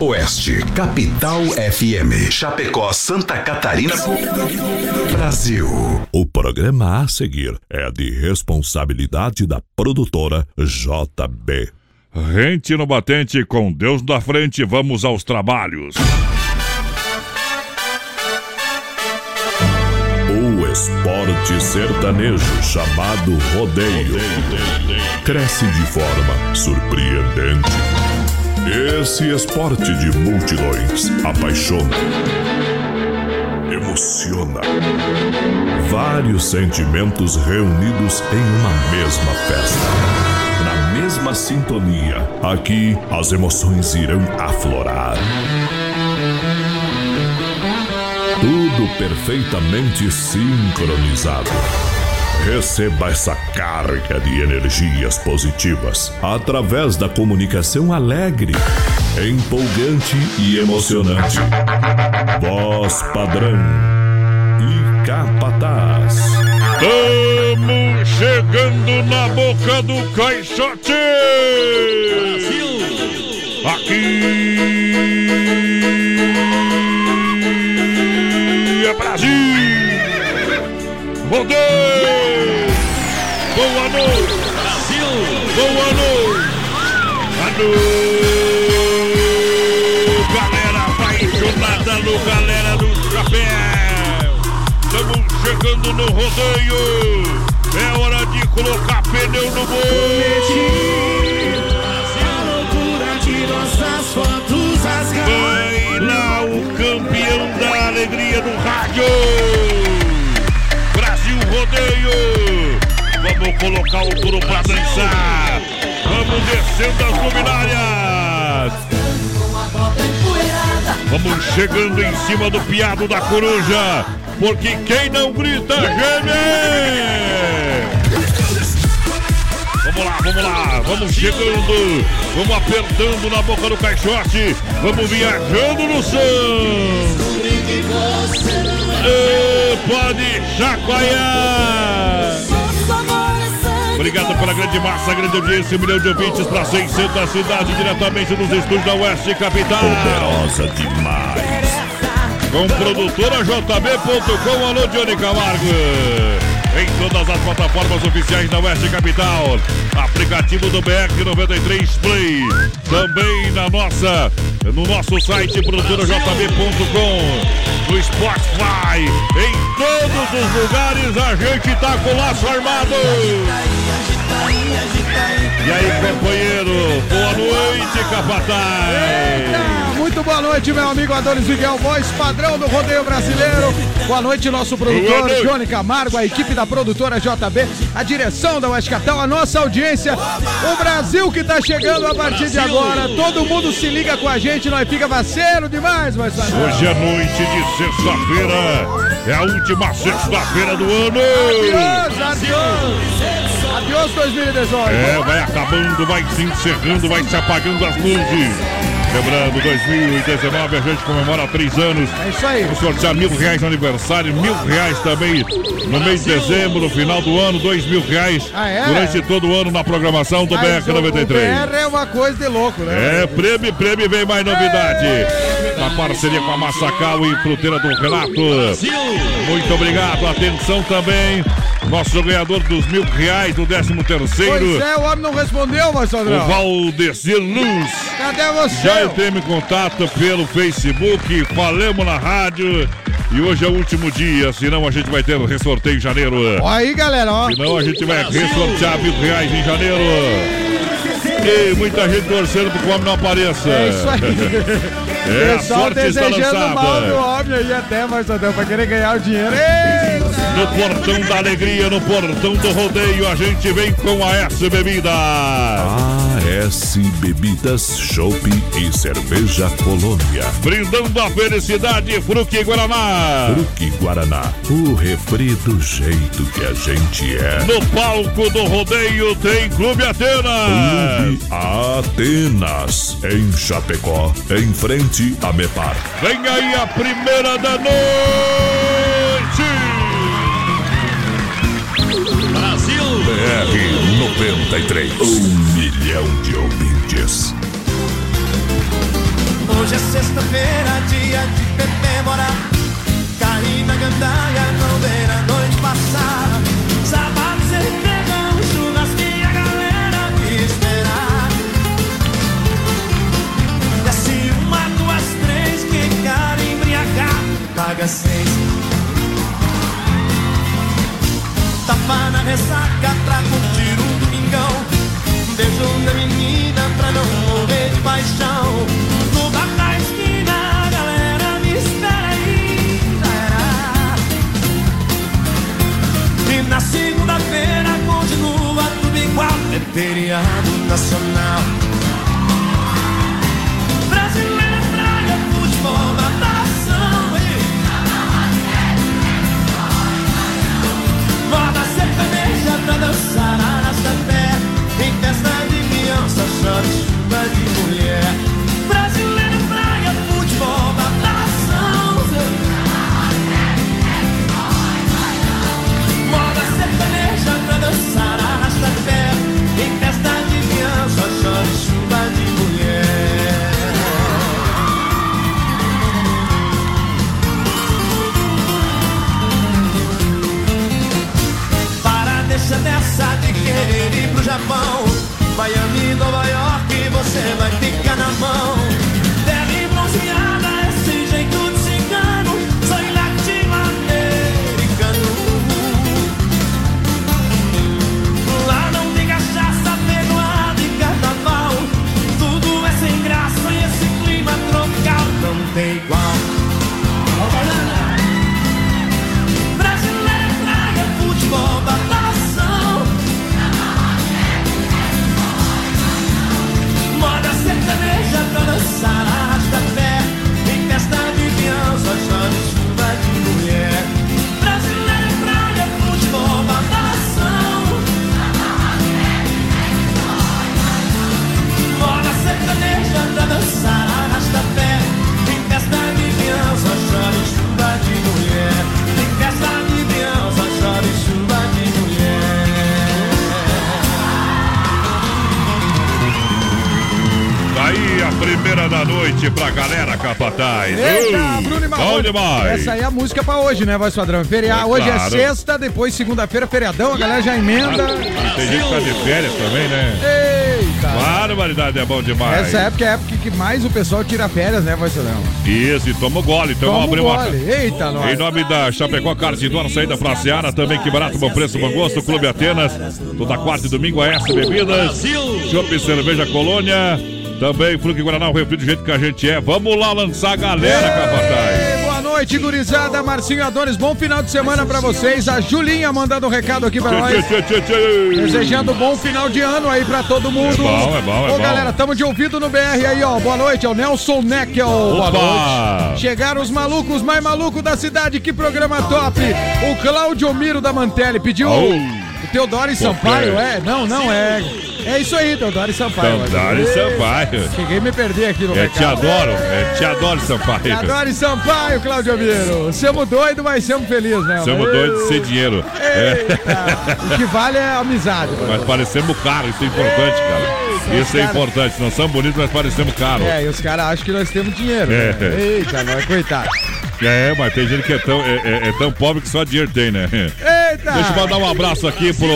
Oeste, Capital FM. Chapecó, Santa Catarina. Brasil. O programa a seguir é de responsabilidade da produtora JB. Rente no batente, com Deus na frente, vamos aos trabalhos. O esporte sertanejo chamado rodeio cresce de forma surpreendente. Esse esporte de multidões apaixona, emociona. Vários sentimentos reunidos em uma mesma festa. Na mesma sintonia, aqui as emoções irão aflorar. Tudo perfeitamente sincronizado. Receba essa carga de energias positivas através da comunicação alegre, empolgante e emocionante. Voz padrão e capataz. Estamos chegando na boca do caixote! Aqui é Brasil! Rodeio! Alô! Galera apaixonada no Galera do Chapéu! Estamos chegando no rodeio! É hora de colocar pneu no boi! Vai lá o campeão da alegria do rádio! Brasil Rodeio! Vamos colocar o touro pra dançar! Vamos descendo as luminárias! Vamos chegando em cima do piado da coruja! Porque quem não grita, geme! Vamos lá, vamos lá, vamos chegando, vamos apertando na boca do caixote, vamos viajando no. E pode chacoalhar. Obrigado pela grande massa, grande audiência, um milhão de ouvintes para 600 cidades, diretamente nos estúdios da Oeste Capital. Poderosa demais. Com produtora JB.com, alô Johnny Camargo em todas as plataformas oficiais da Oeste Capital. Aplicativo do BR93 Play. Também na nossa, no nosso site produtorajb.com. No Spotify. Em todos os lugares a gente tá com o laço armado. E aí, companheiro? Boa noite, Capataz. Muito boa noite, meu amigo Adonis Miguel Voz, padrão do rodeio brasileiro. Boa noite, nosso produtor. Johnny Camargo, a equipe da produtora JB, a direção da West Capital, a nossa audiência, o Brasil que tá chegando a partir de agora. Todo mundo se liga com a gente, nós fica vaceiro demais, mas Hoje é noite de sexta-feira. É a última sexta-feira do ano. Adiós, adiós. Adiós 2018. É, vai acabando, vai se encerrando, vai se apagando as luzes. Lembrando, 2019 a gente comemora três anos. É isso aí. Vamos sortear mil reais no aniversário, mil reais também no mês de dezembro, no final do ano, dois mil reais Ah, é? durante todo o ano na programação do Mas o- O BR93. BR é uma coisa de louco, né? É, prêmio, prêmio, vem mais novidade. Na parceria com a Massacal e Fruteira do Renato. Muito obrigado, atenção também. Nosso ganhador dos mil reais do décimo Pois terceiro, é, o homem não respondeu, mas o. Valdecir Luz. Cadê você? Já entremos em contato pelo Facebook, falamos na rádio. E hoje é o último dia, senão a gente vai ter ressorteio em janeiro. Aí, galera, ó. Senão a gente vai ressortear mil reais em janeiro. E muita gente torcendo para que o homem não apareça. É isso aí. É, Pessoal desejando mal do homem aí até, Sandrão, pra querer ganhar o dinheiro. Eita! No portão da alegria, no portão do rodeio, a gente vem com a S Bebida. AS Bebidas, Chopp e Cerveja Colônia. Brindando a felicidade, Fruque Guaraná. Fruque Guaraná, o refri do jeito que a gente é. No palco do rodeio tem Clube Atenas. Clube Atenas, em Chapecó, em frente a Mepar. Vem aí a primeira da noite. BR 93, um milhão de ouvintes. Hoje é sexta-feira, dia de beber morar. Caí na gandaia, não ver a noite passar. Sábado sem pegão, churrasquinho, a galera me esperar. Desce uma, duas, três, que cara embriagar, paga seis. Na ressaca pra curtir um domingão. Beijo da menina pra não morrer de paixão. No bar da esquina, a galera me espera era. E na segunda-feira continua tudo igual. É feriado nacional. Pra dançar arrasta-pé Em festa de criança, chove chuva de mulher de querer ir pro Japão. Miami, Nova York, você vai ficar Bom demais. Essa aí é a música pra hoje, né, voz padrão? Feriado. É hoje claro. é sexta, depois segunda-feira, feriadão, a galera já emenda. Tem gente que tá de férias também, né? Eita! Barbaridade, é bom demais. Essa época é a época que mais o pessoal tira férias, né, voz padrão? Isso, e toma o gole. Então Toma vamos abrir uma. gole. Eita, Em nós. nome da Chapecó Carnes e Dona, saída pra Seara, também que barato, bom preço, bom gosto, Clube Atenas, toda quarta e domingo, a S Bebidas, Chopp Cerveja Colônia, também Fruque Guaraná, o refri do jeito que a gente é. Vamos lá lançar a galera, Capataz. Noite, gurizada. Marcinho Adonis, bom final de semana pra vocês. A Julinha mandando um recado aqui pra nós. Desejando bom final de ano aí pra todo mundo. É bom, é bom, é Ô, galera, tamo de ouvido no BR aí, ó. Boa noite, é o Nelson Neckel. Boa noite. Chegaram os malucos mais malucos da cidade. Que programa top. O Claudio Miro da Mantelli pediu Au. o Teodoro e Sampaio, é? Não, não é. É isso aí, e Sampaio. E Sampaio. Cheguei a me perder aqui no É, recado. te adoro, é, te adoro, Sampaio. Teodoro e Sampaio, Claudio Miro. Somos doidos, mas somos felizes, né? Somos doidos de ser dinheiro. É, Eita, o que vale é a amizade. mas parecemos caro, isso é importante, cara. Isso é cara- importante. Não somos bonitos, mas parecemos caro. É, e os caras acham que nós temos dinheiro. É. Né? Eita, nós, coitado. É, mas tem gente que é tão, é, é- é tão pobre que só dinheiro tem, né? Eita! Deixa eu mandar um abraço aqui pro.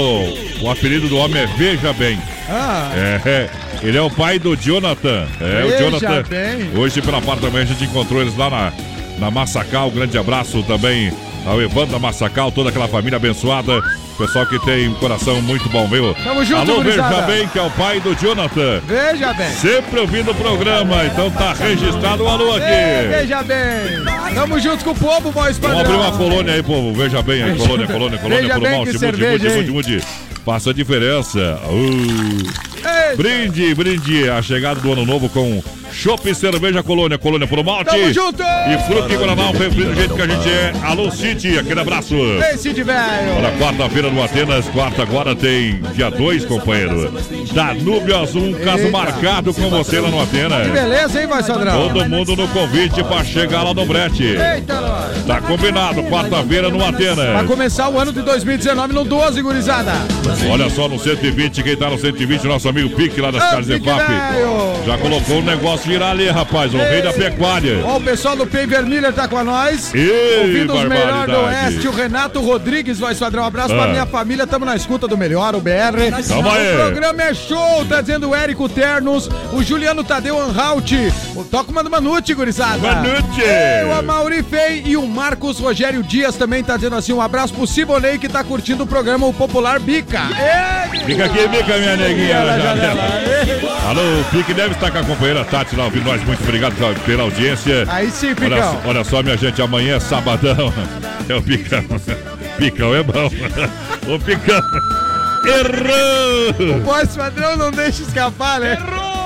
O apelido do homem é Veja Bem. Ah, É, é. ele é o pai do Jonathan. É, Veja o Jonathan. bem. Hoje pela parte manhã a gente encontrou eles lá na, na Massacal. Um grande abraço também ao Evandro Massacal, toda aquela família abençoada. Pessoal que tem um coração muito bom, viu? Tamo junto, Alô, Veja. Bem, que é o pai do Jonathan. veja bem. Sempre ouvindo o programa, então tá registrado o alô Ei, aqui. veja bem. Tamo junto com o povo, voz Vamos padrão. abrir uma colônia aí, povo. Veja bem aí, colônia, colônia, colônia, Veja bem que Mude, cerveja, mude, mude, mude. Faça a diferença. Uh. Brinde, brinde. A chegada do ano novo com Chopp e Cerveja Colônia, Colônia Pro Malte. Tamo junto. E Fruque Guaraná, o refri do jeito que a gente é. Alô, City, aquele abraço. Ei, Cid velho. Olha, quarta-feira no Atenas, quarta agora tem dia 2, companheiro. Danúbio Azul, um caso Eita. marcado com você lá no Atenas. Que beleza, hein, voz padrão? Todo mundo no convite pra chegar lá no Brete. Eita, nós. Tá combinado, quarta-feira no Vai Atenas. começar o ano de 2019 no 12, gurizada. Olha só no 120, quem tá no 120, nosso amigo Pique lá das Pique EFAP. velho. Já colocou um negócio girar ali, rapaz. O rei da pecuária. Ó, o pessoal do Pay Vermelho tá com nós. Ei, Ouvindo os melhores do. Oeste. O Renato Rodrigues, voz padrão. Um abraço Ah. pra minha família. Tamo na escuta do melhor, o BR. Tamo aí. O programa é show, tá dizendo o Érico Ternos. O Juliano Tadeu Anhalt. O Toco Mano Manute, gurizada. Manute. Ei, o Amauri Fei e o Marcos Rogério Dias também tá dizendo assim. Um abraço pro Sibonei que tá curtindo o programa O Popular Bica. Ei, Fica aqui, fica, minha neguinha. Alô, o Pique deve estar com a companheira Tati lá ouvindo nós. Muito obrigado pela- audiência. Aí sim, Olha, Picão. só- olha só, minha gente, amanhã é sabadão. É o Picão. Picão é bom. O Picão. Errou! Voz padrão não deixa escapar, né?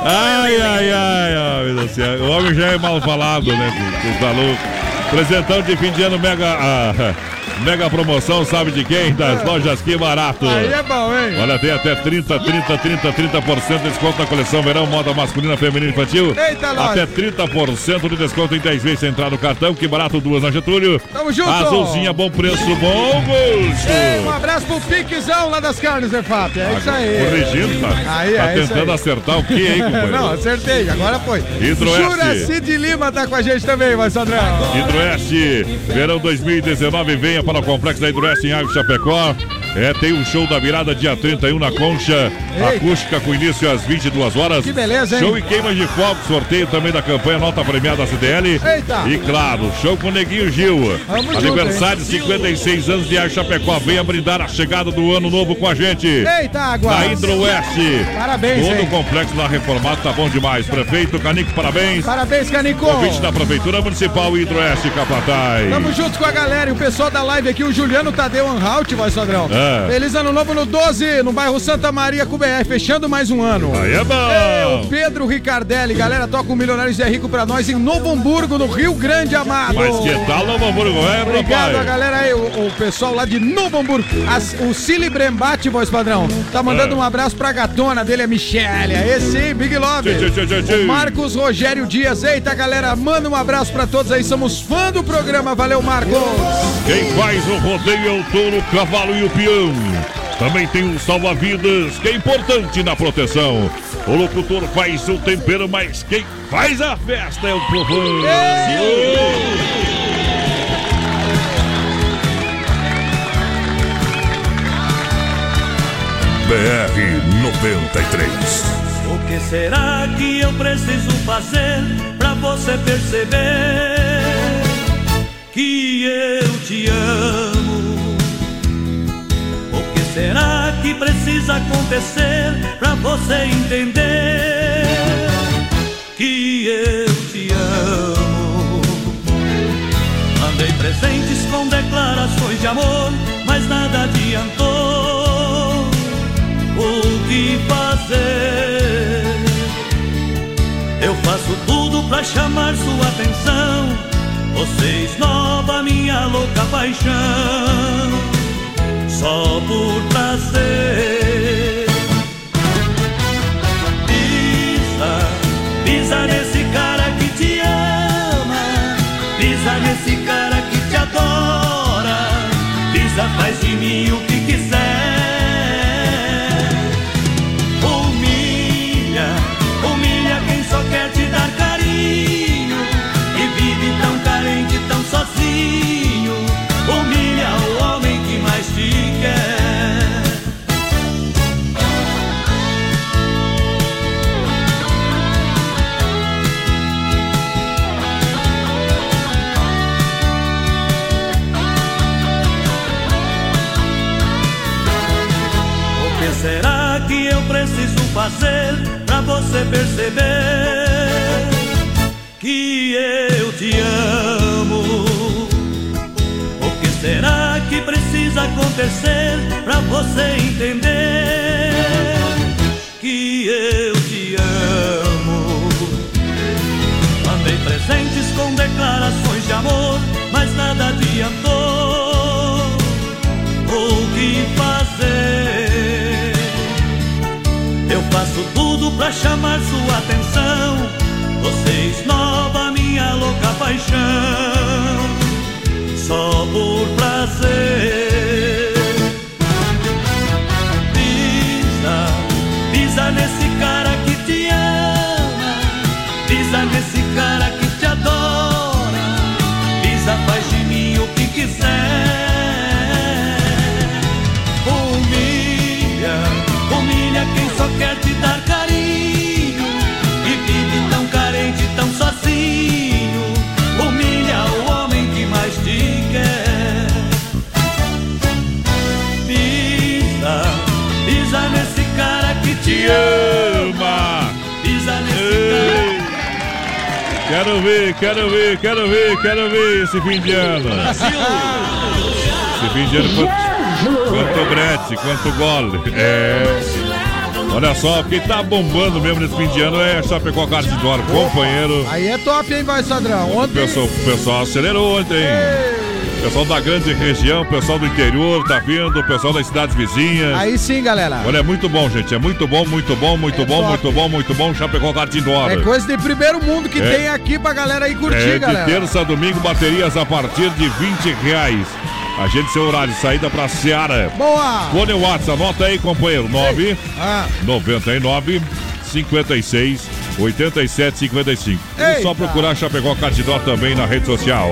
Ai, ai, ai, ai, meu Deus do céu. O homem já é mal falado, né? Tu tá louco. Presentão de fim de ano mega, ah, mega promoção, sabe de quem? Das lojas Que Barato. Aí é bom, hein? Olha, tem até 30, 30, 30, 30% de desconto na coleção verão, moda masculina, feminina e infantil. Eita. Até 30% de desconto em 10 vezes entrar no cartão. Que barato, duas na Getúlio. Tamo junto. Azulzinha, bom preço, bom gosto. Ei, um abraço pro Piquezão lá das carnes, Efap. É isso aí. Corrigindo, tá? Aí, tá é tentando acertar o que, hein, companheiro? Não, acertei, agora foi. Hidroeste. Juraci de Lima tá com a gente também, vai Sandrão. Hidroeste, verão 2019, venha para o Complexo da Hidroeste em Água Chapecó. É, tem o show da virada dia 31 na Concha, Ei. acústica com início às 22 horas. Que beleza, hein? Show e queima de fogo, sorteio também da campanha Nota Premiada da CDL. Eita. E claro, show com o Neguinho Gil. Vamos Aniversário de 56 anos de Água Chapecó. Venha brindar a chegada do ano novo com a gente. Eita, água. Na Hidroeste. Parabéns, Todo hein? o complexo lá reformado, tá bom demais. Prefeito Canico, parabéns. Parabéns, Canico. Convite da Prefeitura Municipal Hidroeste Capataz. Tamo junto com a galera e o pessoal da live aqui, o Juliano Tadeu Anhalt, vai Sandrão. É. Feliz ano novo no 12, no bairro Santa Maria, com BR, fechando mais um ano. Aí é bom. É, o Pedro Ricardelli, galera, toca o Milionários é Rico pra nós em Novo Hamburgo, no Rio Grande Amado. Mas que tal, Novo Hamburgo? É, Obrigado a galera aí, o, o pessoal lá de Novo Hamburgo. As- o Cili Brembate, voz padrão, tá mandando É. um abraço pra gatona dele, a Michelle. Esse aí, Big Love. Tchê, tchê, tchê, tchê. Marcos Rogério Dias. Eita, galera, manda um abraço pra todos aí. Somos fã do programa. Valeu, Marcos. Quem faz o rodeio é o touro, o cavalo e o peão. Também tem um salva-vidas, que é importante na proteção. O locutor faz o tempero, mas quem faz a festa é o povão. BR 93. O que será que eu preciso fazer pra você perceber que eu te amo? Será que precisa acontecer pra você entender que eu te amo? Mandei presentes com declarações de amor, mas nada adiantou. O que fazer? Eu faço tudo pra chamar sua atenção. Você esnova minha louca paixão, só por prazer. Pisa, pisa nesse cara que te ama, pisa nesse cara que te adora, pisa, faz de mim o que quiser. Fazer pra você perceber que eu te amo? O que será que precisa acontecer pra você entender que eu te amo? Mandei presentes com declarações de amor, mas nada adiantou. pra chamar sua atenção. Você esnova minha louca paixão, só por prazer. Pisa, pisa nesse cara que te ama, pisa nesse cara que te adora, pisa, faz de mim o que quiser. quer Quero ver, quero ver, quero ver, quero ver esse fim de ano. Esse fim de ano, quanto, quanto brete, quanto gole. É. Olha só, quem tá bombando mesmo nesse fim de ano é Chapecó Cartidor, companheiro. Aí é top, hein, vai, Sadrão? O Ontem. pessoal, o pessoal acelerou ontem. O pessoal da grande região, pessoal do interior tá vindo, pessoal das cidades vizinhas. Aí sim, galera. Olha, é muito bom, gente. É muito bom, muito bom, muito É bom, top. muito bom, muito bom. Chapecó Cartidor. É coisa de primeiro mundo que É. tem aqui pra galera aí curtir, É de galera. terça a domingo, baterias a partir de 20 reais. Agende seu horário, saída pra Seara. Boa! Fone WhatsApp, anota aí, companheiro. 9 Ah, 99 56 87 55. E Eita. só procurar Chapecó Cartidó também na rede social.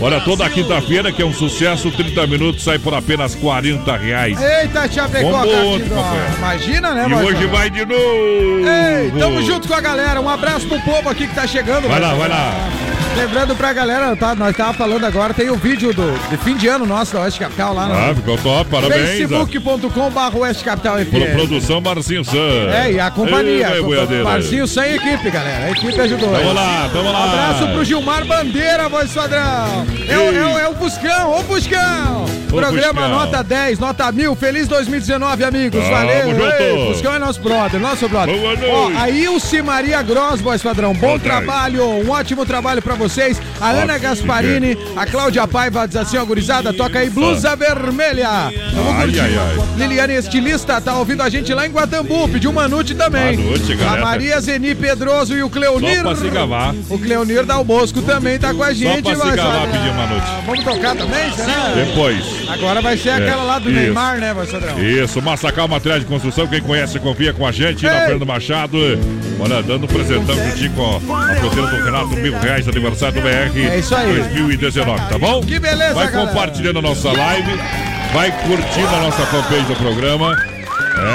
Olha, toda quinta-feira, que é um sucesso, 30 minutos sai por apenas 40 reais. eita, Chapecó, ontem, Cartidó. companheiro. Imagina, né, E hoje vai de novo. Ei, tamo junto com a galera. Um abraço pro povo aqui que tá chegando. Vai lá, padrão. vai lá. Lembrando pra galera, tá, nós tava falando agora, tem o vídeo do, de fim de ano nosso da Oeste Capital lá no Ah, ficou top, parabéns. facebook.com.br Oeste Capital FM. Produção Marcinho San. É, e a companhia. Ei, com- boiadeira. Marcinho sem equipe, galera. A equipe ajudou. Tamo aí. lá, tamo lá. Abraço pro Gilmar Bandeira, voz padrão. É, o- é, o- é o Buscão, ô Buscão. Programa Buscão. nota 10, nota 1000. Feliz 2019, amigos. Tamo Valeu. junto. Ei, Buscão é nosso brother, nosso brother. Boa noite. Ó, a Ilse Maria Gross, voz padrão. Bom tarde. trabalho, um ótimo trabalho pra vocês. A Ana Gasparini, a Cláudia Paiva diz assim, ó, gurizada, toca aí Blusa Vermelha. Vamos Ai, curtir. ai, ai. Liliane Estilista tá ouvindo a gente lá em Guatambu, pediu uma noite também. Manute, A. Maria Zeni Pedroso e o Cleonir. Só pra se gavar. O Cleonir Dal Bosco também tá com a gente. pra se gavar, Sadrão. pedir uma noite. Vamos tocar também, será? Depois. Agora vai ser aquela lá do isso. Neymar, né, Sadrão? Isso, Massacal Materiais de Construção, quem conhece, confia com a gente. Na Ei. Fernando Machado. Olha, dando um presentão juntinho com a fruteira do Renato, mil reais, aniversário do BR. É isso aí. 2019, tá bom? Que beleza, Vai galera. compartilhando a nossa live, vai curtindo a nossa fanpage do programa.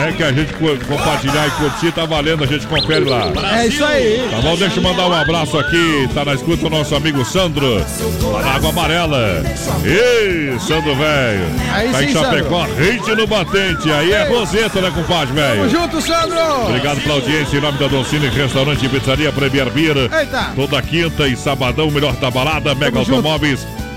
É que a gente co- compartilhar e curtir, tá valendo, a gente confere lá. É isso aí. Tá bom? Deixa eu mandar um abraço aqui. Tá na escuta o nosso amigo Sandro, lá na Água Amarela. Ei, Sandro, velho. Aí Tá em Chapecó, rente no batente. Aí é roseta, né, compadre, Tamo velho? junto, Sandro! Obrigado pela audiência em nome da Doncini Restaurante e Pizzaria Premier Beer. Eita! Toda quinta e sabadão, melhor da balada, Mega Tamo junto.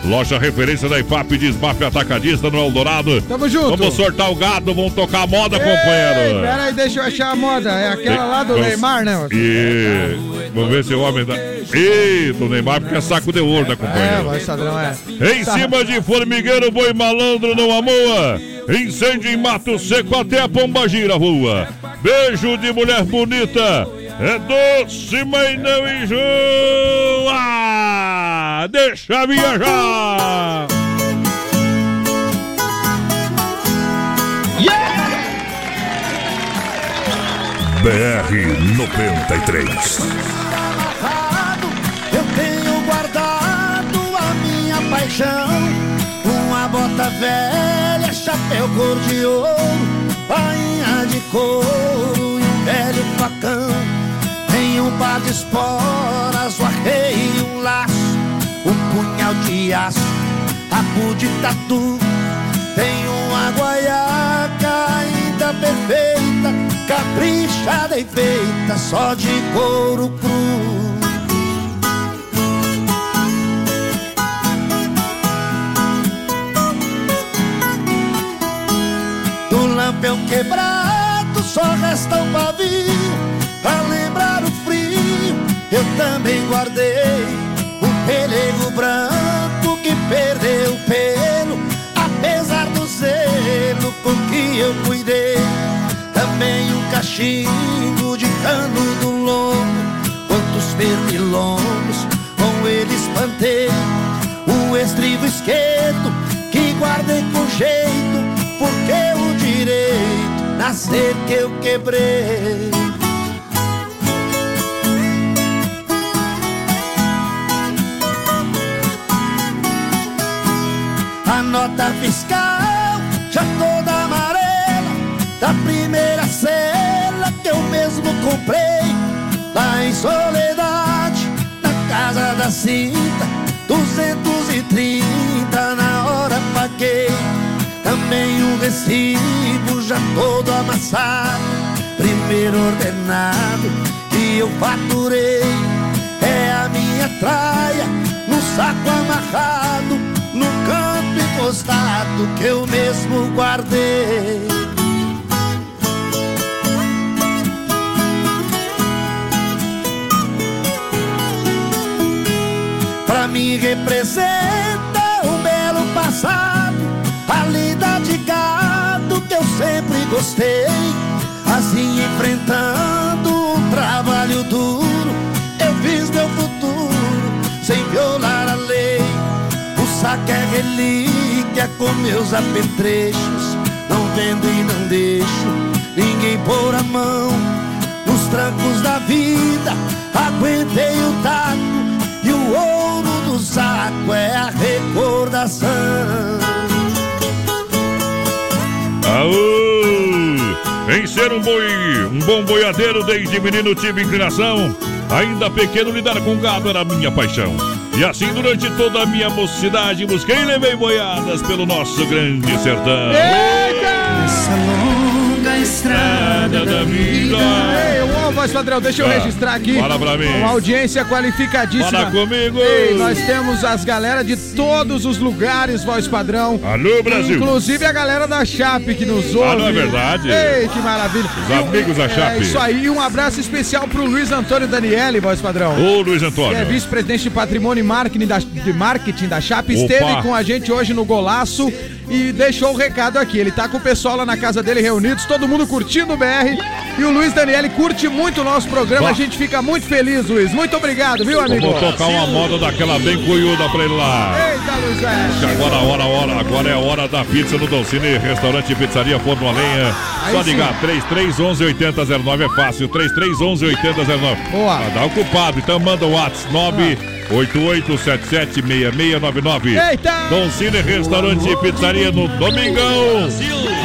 Loja referência da IFAP de Smaf Atacadista no Eldorado. Tamo junto! Vamos sortar o gado, vamos tocar a moda, Ei, companheiro. Pera aí, deixa eu achar a moda. É aquela lá do Vamos- Neymar, né? E vamos ver se o homem dá. Eita, o Neymar, porque é saco de ouro, né, É, companheiro? vai, Sadrão, é. Em cima de formigueiro, boi malandro não amoa. Incêndio em mato seco até a pomba gira rua. Beijo de mulher bonita. É doce, mas não enjoa. Deixa viajar. BR 93. amarrado, eu tenho guardado a minha paixão. Uma bota velha, chapéu cor de ouro, bainha de couro e um velho facão. Um par de esporas, o arreio um laço, um punhal de aço, rabo de tatu. Tem uma guaiaca ainda perfeita, caprichada e feita só de couro cru. Do lampião quebrado só resta um pavio também guardei Um pelego branco que perdeu o pelo Apesar do zelo com que eu cuidei. Também um cachimbo de cano do lombo Quantos pernilongos com ele espantei. O estribo esquerdo que guardei com jeito Porque o direito nascer que eu quebrei nota fiscal já toda amarela Da primeira cela que eu mesmo comprei Lá em Soledade, na casa da cinta 230 na hora paguei Também um recibo já todo amassado Primeiro ordenado que eu faturei É a minha traia, no saco amarrado, no campo encostado que eu mesmo guardei. Pra mim representa um belo passado, a lida de gado que eu sempre gostei. Assim enfrentando um trabalho duro, eu fiz meu futuro sem violar a lei. O saco é relíquia com meus apetrechos, não vendo e não deixo ninguém pôr a mão. Nos trancos da vida, aguentei o taco e o ouro do saco é a recordação. Aô! Em ser um boi, um bom boiadeiro desde menino tive inclinação. Ainda pequeno lidar com gado era minha paixão. E assim durante toda a minha mocidade busquei e levei boiadas pelo nosso grande sertão. Essa longa estrada da vida. Ei, ô, voz padrão, deixa eu Ah, registrar aqui. fala pra mim. Uma audiência qualificadíssima. Fala comigo. Ei, nós temos as galera de todos os lugares, voz padrão. Alô, Brasil. Inclusive a galera da Chape que nos ouve. Ah, não é verdade? Ei, que maravilha. Os amigos da Chape. É isso aí, um abraço especial pro Luiz Antônio Daniele, voz padrão. Ô, Luiz Que Antônio. é vice-presidente de patrimônio e marketing da, de marketing da Chape, Opa. esteve com a gente hoje no Golaço e deixou o recado aqui. Ele tá com o pessoal lá na casa dele reunidos, todo mundo curtindo o BR. E o Luiz Daniele curte muito o nosso programa. Bah. A gente fica muito feliz, Luiz. Muito obrigado, viu, amigo? Vamos tocar uma moda daquela bem cunhuda pra ele lá. Eita, Luiz. é. Que Agora, a hora, a hora, agora é a hora da pizza no Dolcine, restaurante e pizzaria Forno a Lenha. Só sim. ligar 3311 8009 é fácil, 3311 8009. Boa. Ah, dá o culpado, então manda o WhatsApp 988776699. Eita! Dolcine, restaurante e pizzaria no Domingão.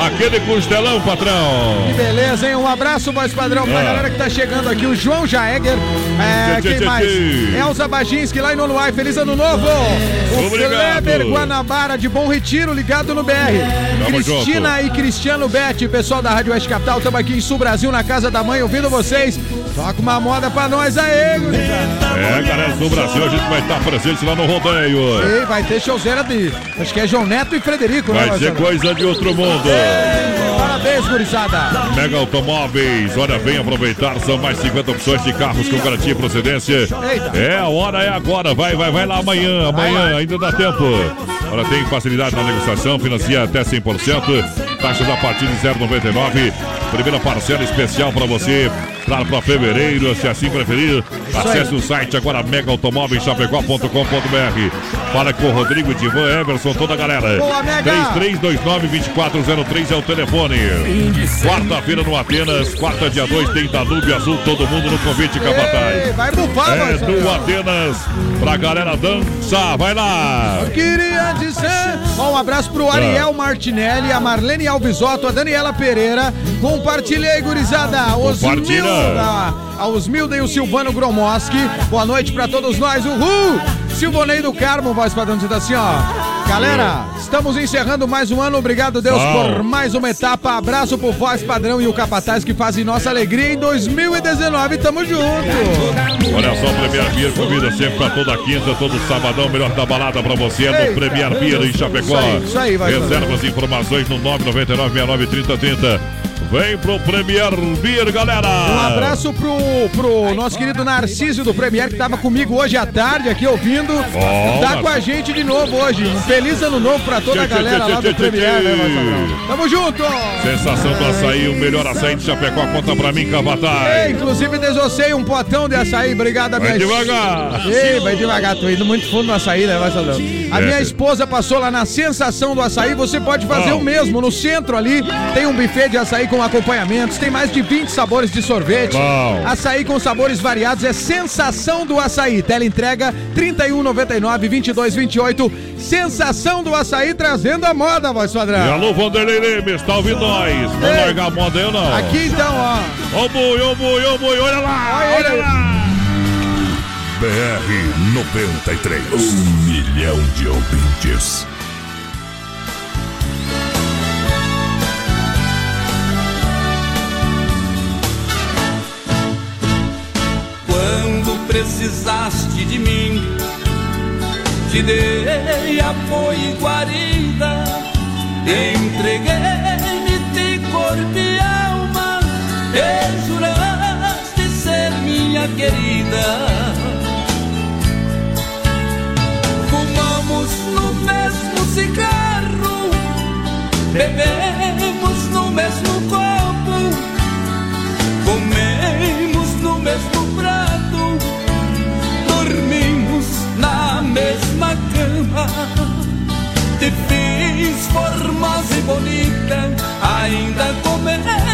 Aquele costelão, patrão. Que beleza, hein? Um abraço, voz padrão, pra Ah. galera que tá chegando aqui. O João Jaeger. É, Tchê, quem tchê, mais? tchê. Elza Baginski, lá em Nonuai. Feliz ano novo! O Obrigado. Kleber Guanabara, de Bom Retiro, ligado no BR. Tamo Cristina e Cristiano Betti, pessoal da Rádio Oeste Capital. Estamos aqui em Sul Brasil, na casa da mãe, ouvindo vocês. Toca uma moda pra nós aí, gurizada. É, galera do Brasil, gente vai estar presente lá no rodeio. Ei, vai ter showzeira de. Acho que é João Neto e Frederico, né, Vai ser coisa de outro mundo. Parabéns, gurizada. Mega Automóveis, olha, vem aproveitar, são mais 50 opções de carros com garantia e procedência. Eita. É, a hora é agora, vai, vai, vai lá amanhã, amanhã, ainda dá tempo. Olha, tem facilidade na negociação, financia até 100%, taxas a partir de 0,99. Primeira parcela especial para você, claro, para fevereiro, se assim preferir. Acesse o site agora megaautomóveischapecó.com.br. Fala com o Rodrigo, Divan, Everson, toda a galera. Boa, Mega. 3329-2403 é o telefone. Quarta-feira no Atenas, quarta dia 2 tem Danúbio Azul, todo mundo no convite Capataz. Vai bufar, É do. Atenas pra galera dançar, vai lá. Queria dizer. Ó, um abraço pro Ariel Martinelli, a Marlene Alvisotto, a Daniela Pereira. Compartilha aí, gurizada. Compartilha. Osmilda, a Osmilda e o Silvano Gromoski. Boa noite pra todos nós. Uhul! Silvonei do Carmo, voz padrão, dizendo assim, ó. Galera, estamos encerrando mais um ano. Obrigado, Deus, Bom. por mais uma etapa. Abraço pro Voz Padrão e o Capataz que fazem nossa alegria em 2019. Tamo junto. Olha só, Premier Beer, comida sempre pra toda quinta, todo sabadão, melhor da balada pra você é no. Premier Beer em Chapecó. Isso aí, isso aí, vai, Reservas e informações no 999-693030. Vem pro Premier Beer, galera. Um abraço pro, pro nosso querido Narciso do Premier, que tava comigo hoje à tarde aqui ouvindo. Ó, tá Nar- com a gente de novo hoje. Um feliz ano novo pra toda a galera lá do Premier, né, Marcelo? Tamo junto! Sensação do açaí, o melhor açaí de Chapecó. Conta pra mim, Ei, Capataz. inclusive desossei um potão de açaí. Obrigado, minha Vai devagar. Ei, vai devagar, tô indo muito fundo no açaí, né, Marcelo? A É. minha esposa passou lá na sensação do açaí. Você pode fazer Bom. o mesmo. No centro ali tem um buffet de açaí com acompanhamentos. Tem mais de 20 sabores de sorvete. Bom. Açaí com sabores variados é sensação do açaí. Tela entrega 3199 2228. Sensação do açaí trazendo a moda, voz E padrão. alô, Vanderlei Lemes, tá ouvindo nós? Não Ei. largar a moda eu não. Aqui então, ó. Ô boi, ô boi, ô boi, olha lá, Olha olha ele. lá. BR 93. Um milhão de ouvintes. Precisaste de mim, te dei apoio e guarida, entreguei-me de corpo e alma, e juraste ser minha querida. Fumamos no mesmo cigarro, bebemos no mesmo mesma cama. Te fiz formosa e bonita, ainda comenta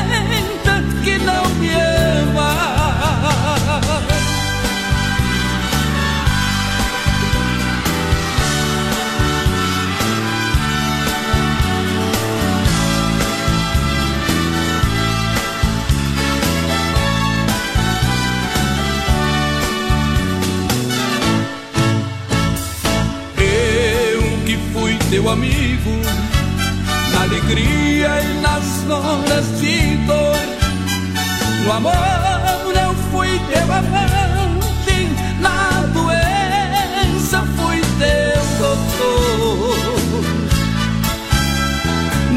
horas de dor. No amor eu fui teu amante, na doença fui teu doutor.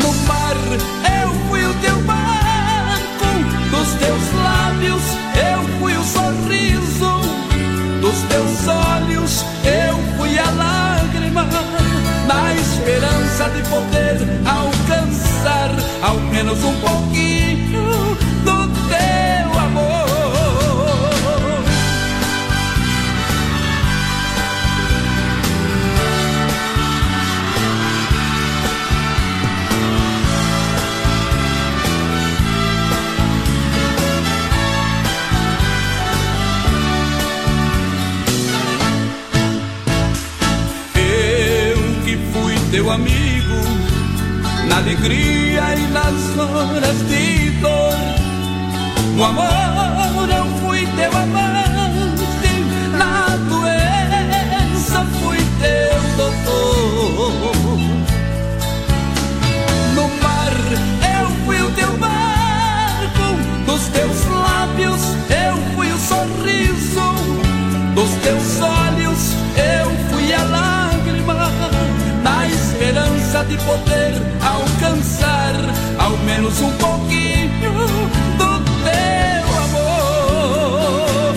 No mar eu fui o teu barco, dos teus lábios eu fui o sorriso, dos teus olhos eu fui a lágrima, na esperança de poder alcançar ao menos um pouquinho do teu amor. Eu que fui teu amigo, na alegria e nas horas de dor. No amor eu fui teu amante, na doença fui teu doutor. No mar eu fui o teu barco, dos teus lábios eu fui o sorriso, dos teus olhos eu fui a lágrima, na esperança de poder menos um pouquinho do teu amor.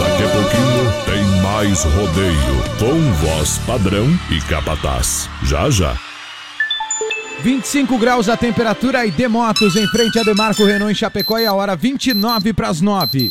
Daqui a pouquinho tem mais rodeio com voz padrão e capataz. Já já. 25 graus a temperatura e Demotos em frente a Demarco Renault em Chapecó e a hora 29 para as 9.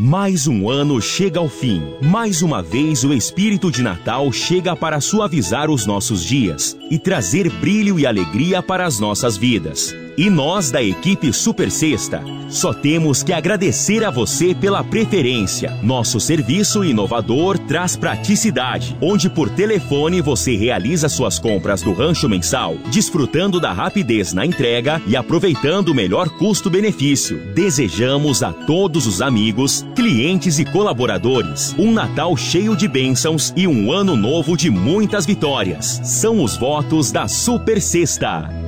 Mais um ano chega ao fim. Mais uma vez o espírito de Natal chega para suavizar os nossos dias e trazer brilho e alegria para as nossas vidas. E nós da equipe Super Sexta só temos que agradecer a você pela preferência. Nosso serviço inovador traz praticidade, onde por telefone você realiza suas compras do rancho mensal, desfrutando da rapidez na entrega e aproveitando o melhor custo-benefício. Desejamos a todos os amigos, clientes e colaboradores um Natal cheio de bênçãos e um ano novo de muitas vitórias. São os votos da Super Sexta.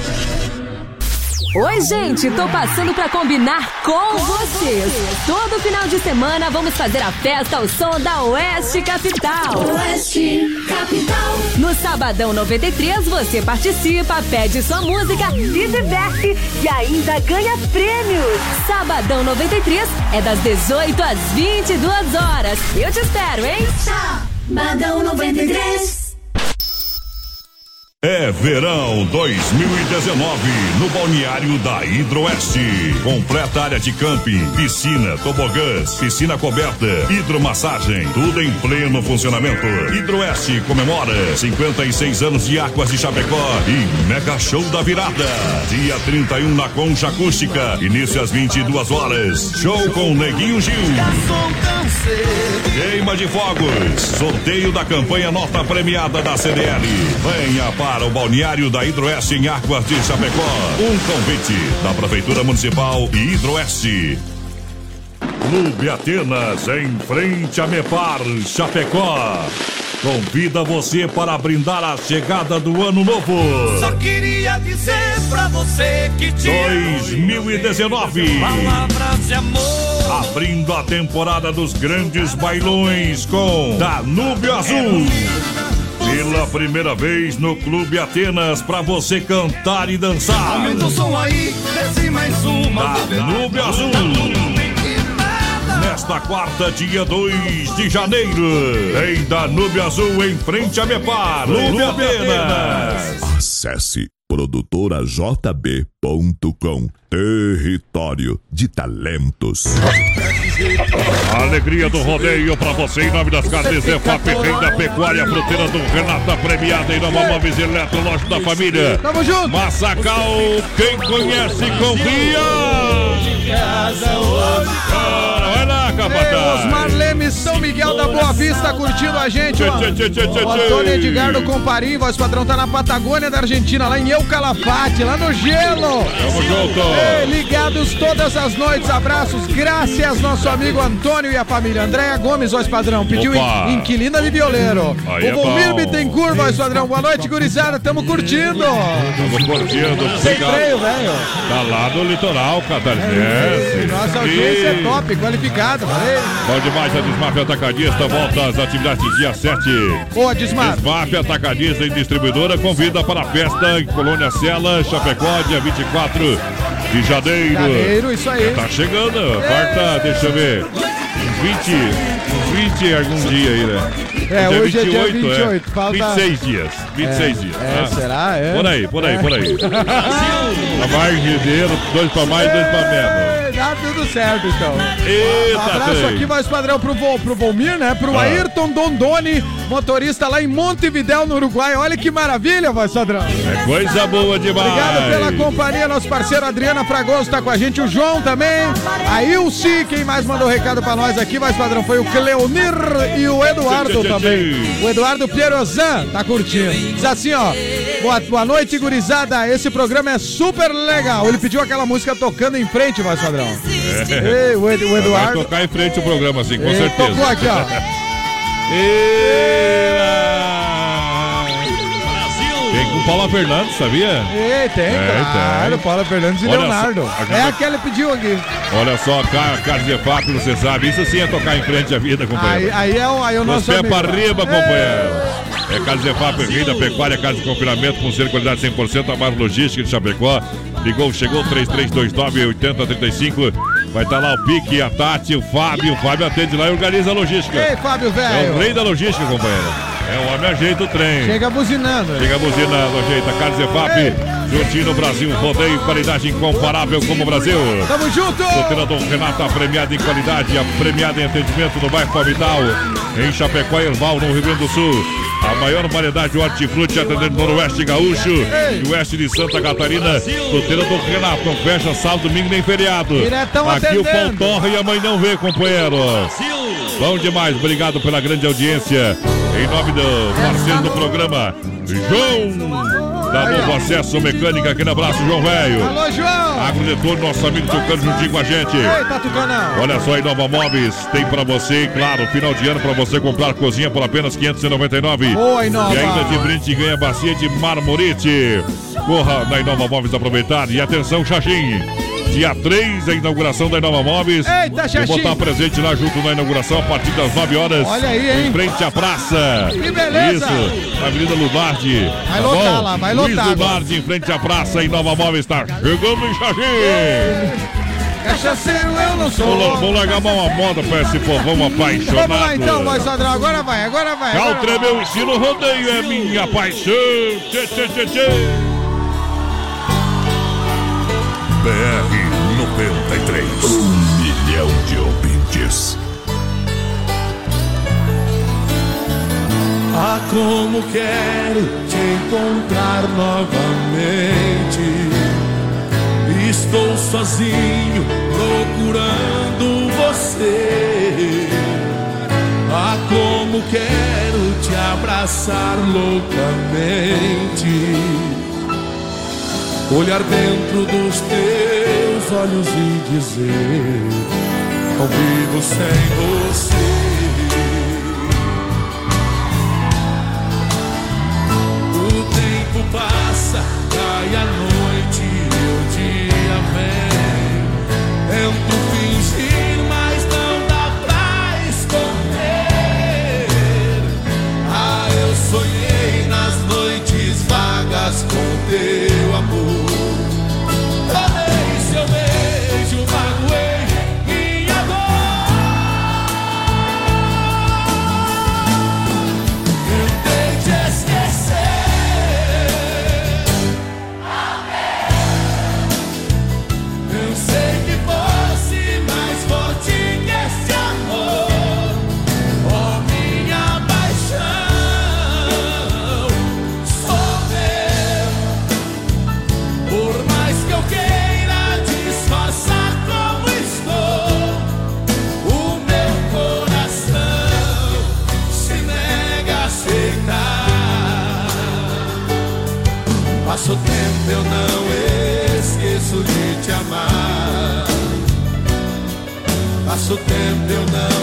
Oi, gente, tô passando pra combinar com vocês. Todo final de semana vamos fazer a festa ao som da Oeste Capital. Oeste Capital. No Sabadão 93, você participa, pede sua música, se diverte e ainda ganha prêmios. Sabadão 93 é das 18 às 22 horas. Eu te espero, hein? Sabadão 93. É Verão 2019 no balneário da Hidroeste. Completa área de camping, piscina, tobogãs, piscina coberta, hidromassagem, tudo em pleno funcionamento. Hidroeste comemora 56 anos de Águas de Chapecó e Mega Show da Virada. Dia 31 na Concha Acústica, início às 22 horas. Show com Neguinho Gil. Queima de fogos. Sorteio da campanha Nota Premiada da CDL. Venha para o balneário da Hidroeste em Águas de Chapecó. Um convite da Prefeitura Municipal e Hidroeste. Clube Atenas, em frente a Mepar, Chapecó. Convida você para brindar a chegada do ano novo. Só queria dizer pra você que te 2019. Palavras de amor. Abrindo a temporada dos grandes bailões com Danúbio Azul. Pela primeira vez no Clube Atenas para você cantar e dançar. Aumenta o som aí, desce mais uma. Danúbio Azul. Nesta quarta, dia 2 de janeiro, em Danúbio Azul, em frente a Mepar, Clube Atenas. Acesse produtorajb.com Território de Talentos. A alegria do rodeio pra você em nome das carnes EFAP, Rei da Pecuária, fruteira do Renata Premiada em Nova Móveis Eletro, loja da família. Tamo junto! Massacal, quem conhece, confia! Vai lá, capataz! Osmar São Miguel da Boa Vista, curtindo a gente, O. Antônio Edgar do Comparim, voz padrão, tá na Patagônia da Argentina, lá em Eucalafate, lá no gelo. Tamo junto! Ei, ligados todas as noites, abraços, graças nosso amigo Antônio e a família. Andréia Gomes, voz padrão, pediu Opa. inquilina de violeiro. Aí é o Volmir bom. Bittencourt, voz padrão, boa noite, gurizada, tamo curtindo. Tamo curtindo. Sem freio, velho. Tá lá no litoral catarinense. Nossa audiência é top, qualificada, valeu. Bom demais, a Desmaf Atacadista volta às atividades de dia 7. Boa, Desmar. Desmaf Atacadista e Distribuidora convida para a festa em Colônia Sela, Chapecó, dia 24 de janeiro. Janeiro, isso aí. Tá chegando, quarta, deixa eu ver, uns 20, uns 20 algum dia aí, né? É, hoje é dia 28, é. falta- 26 dias, 26 É, dias. é, tá? será? É. Por aí, por aí, É. por aí. A margedeiro, dois pra mais, dois pra menos. Dá tudo certo, então. Eita, Um abraço trem. aqui, voz padrão, pro, Vol, pro Volmir, né? Pro Ah. Ayrton Dondoni, motorista lá em Montevidéu, no Uruguai. Olha que maravilha, voz padrão. É coisa boa demais. Obrigado pela companhia, nosso parceiro Adriana Fragoso tá com a gente, o João também, a Ilse, quem mais mandou recado pra nós aqui, voz padrão, foi o Cleonir e o Eduardo também. O Eduardo Pierozan tá curtindo. Diz assim, ó, boa, boa noite, gurizada, esse programa é super legal. Ele pediu aquela música tocando em frente, voz padrão. Ei, o, Ed- o Vai Eduardo... tocar em frente o programa, assim, com Ele certeza. tocou aqui, ó. Tem com Paula Fernandes, sabia? Ei, tem, É, claro, tem. Paula Fernandes e Olha Leonardo. só, É a que pediu aqui. Olha só, Car Carlos de Fábio, você sabe. Isso sim é tocar em frente à vida, Aí, companheiro. aí é o, aí é o Os nosso pés amigo. para riba, companheiro. É Carlos Fábio, rei da pecuária, casa de confinamento com ser qualidade 100%, a mais logística de Chapecó. Ligou, chegou, 3329-8035. Vai estar lá o Pique, a Tati, o Fábio. O Fábio atende lá e organiza a logística. Ei, Fábio, É o velho. rei da logística, companheiro. É o homem ajeita o trem. Chega buzinando. Chega buzinando, ajeita. Carlos Efap, juntinho no Brasil. Rodeio, qualidade incomparável como o Brasil. Tamo junto! O treinador Renato, a premiada em qualidade, a premiada em atendimento no bairro Palmital, em Chapecó, Erval, no Rio Grande do Sul. A maior variedade de hortifruti atendendo no Noroeste Gaúcho e Oeste de Santa Catarina. O treinador Renato não fecha sábado, domingo nem feriado. Diretão Aqui o pau torra e a mãe não vê, companheiro. Bom demais, obrigado pela grande audiência. Em nome do parceiro do programa, João, da Novo Acesso Mecânica, aquele abraço, João Velho. Alô, João! Agrodetor, nosso amigo Tucano juntinho com a gente. Eita, Tucanão! Olha só, Inova Móveis tem pra você, claro, final de ano pra você comprar cozinha por apenas 599. Boa, Inova. E ainda de brinde ganha bacia de marmorite. Corra na Inova Móveis aproveitar. E atenção, Xaxim. Dia 3, a inauguração da Inova Móveis. Eita, Vou botar presente lá junto na inauguração a partir das 9 horas. Olha aí, hein? Em frente à praça. Que beleza. Isso, na Avenida Lubardi. Vai tá lotar bom? lá, vai Luiz lotar agora. Lubardi em frente à praça. Inova Móveis está chegando em Xaxim. Cachaceiro eu não sou. Vamos, vamos largar uma moda pra esse povão apaixonado. Vamos lá então, voz padrão. Agora vai, agora vai. Caltre, meu estilo rodeio é minha paixão. Tchê, tchê, tchê, tchê. BR 93. Milhão de ouvintes. Ah, como quero te encontrar novamente. Estou sozinho procurando você. Ah, como quero te abraçar loucamente. Olhar dentro dos teus olhos e dizer: Não vivo sem você. Passa o tempo, eu não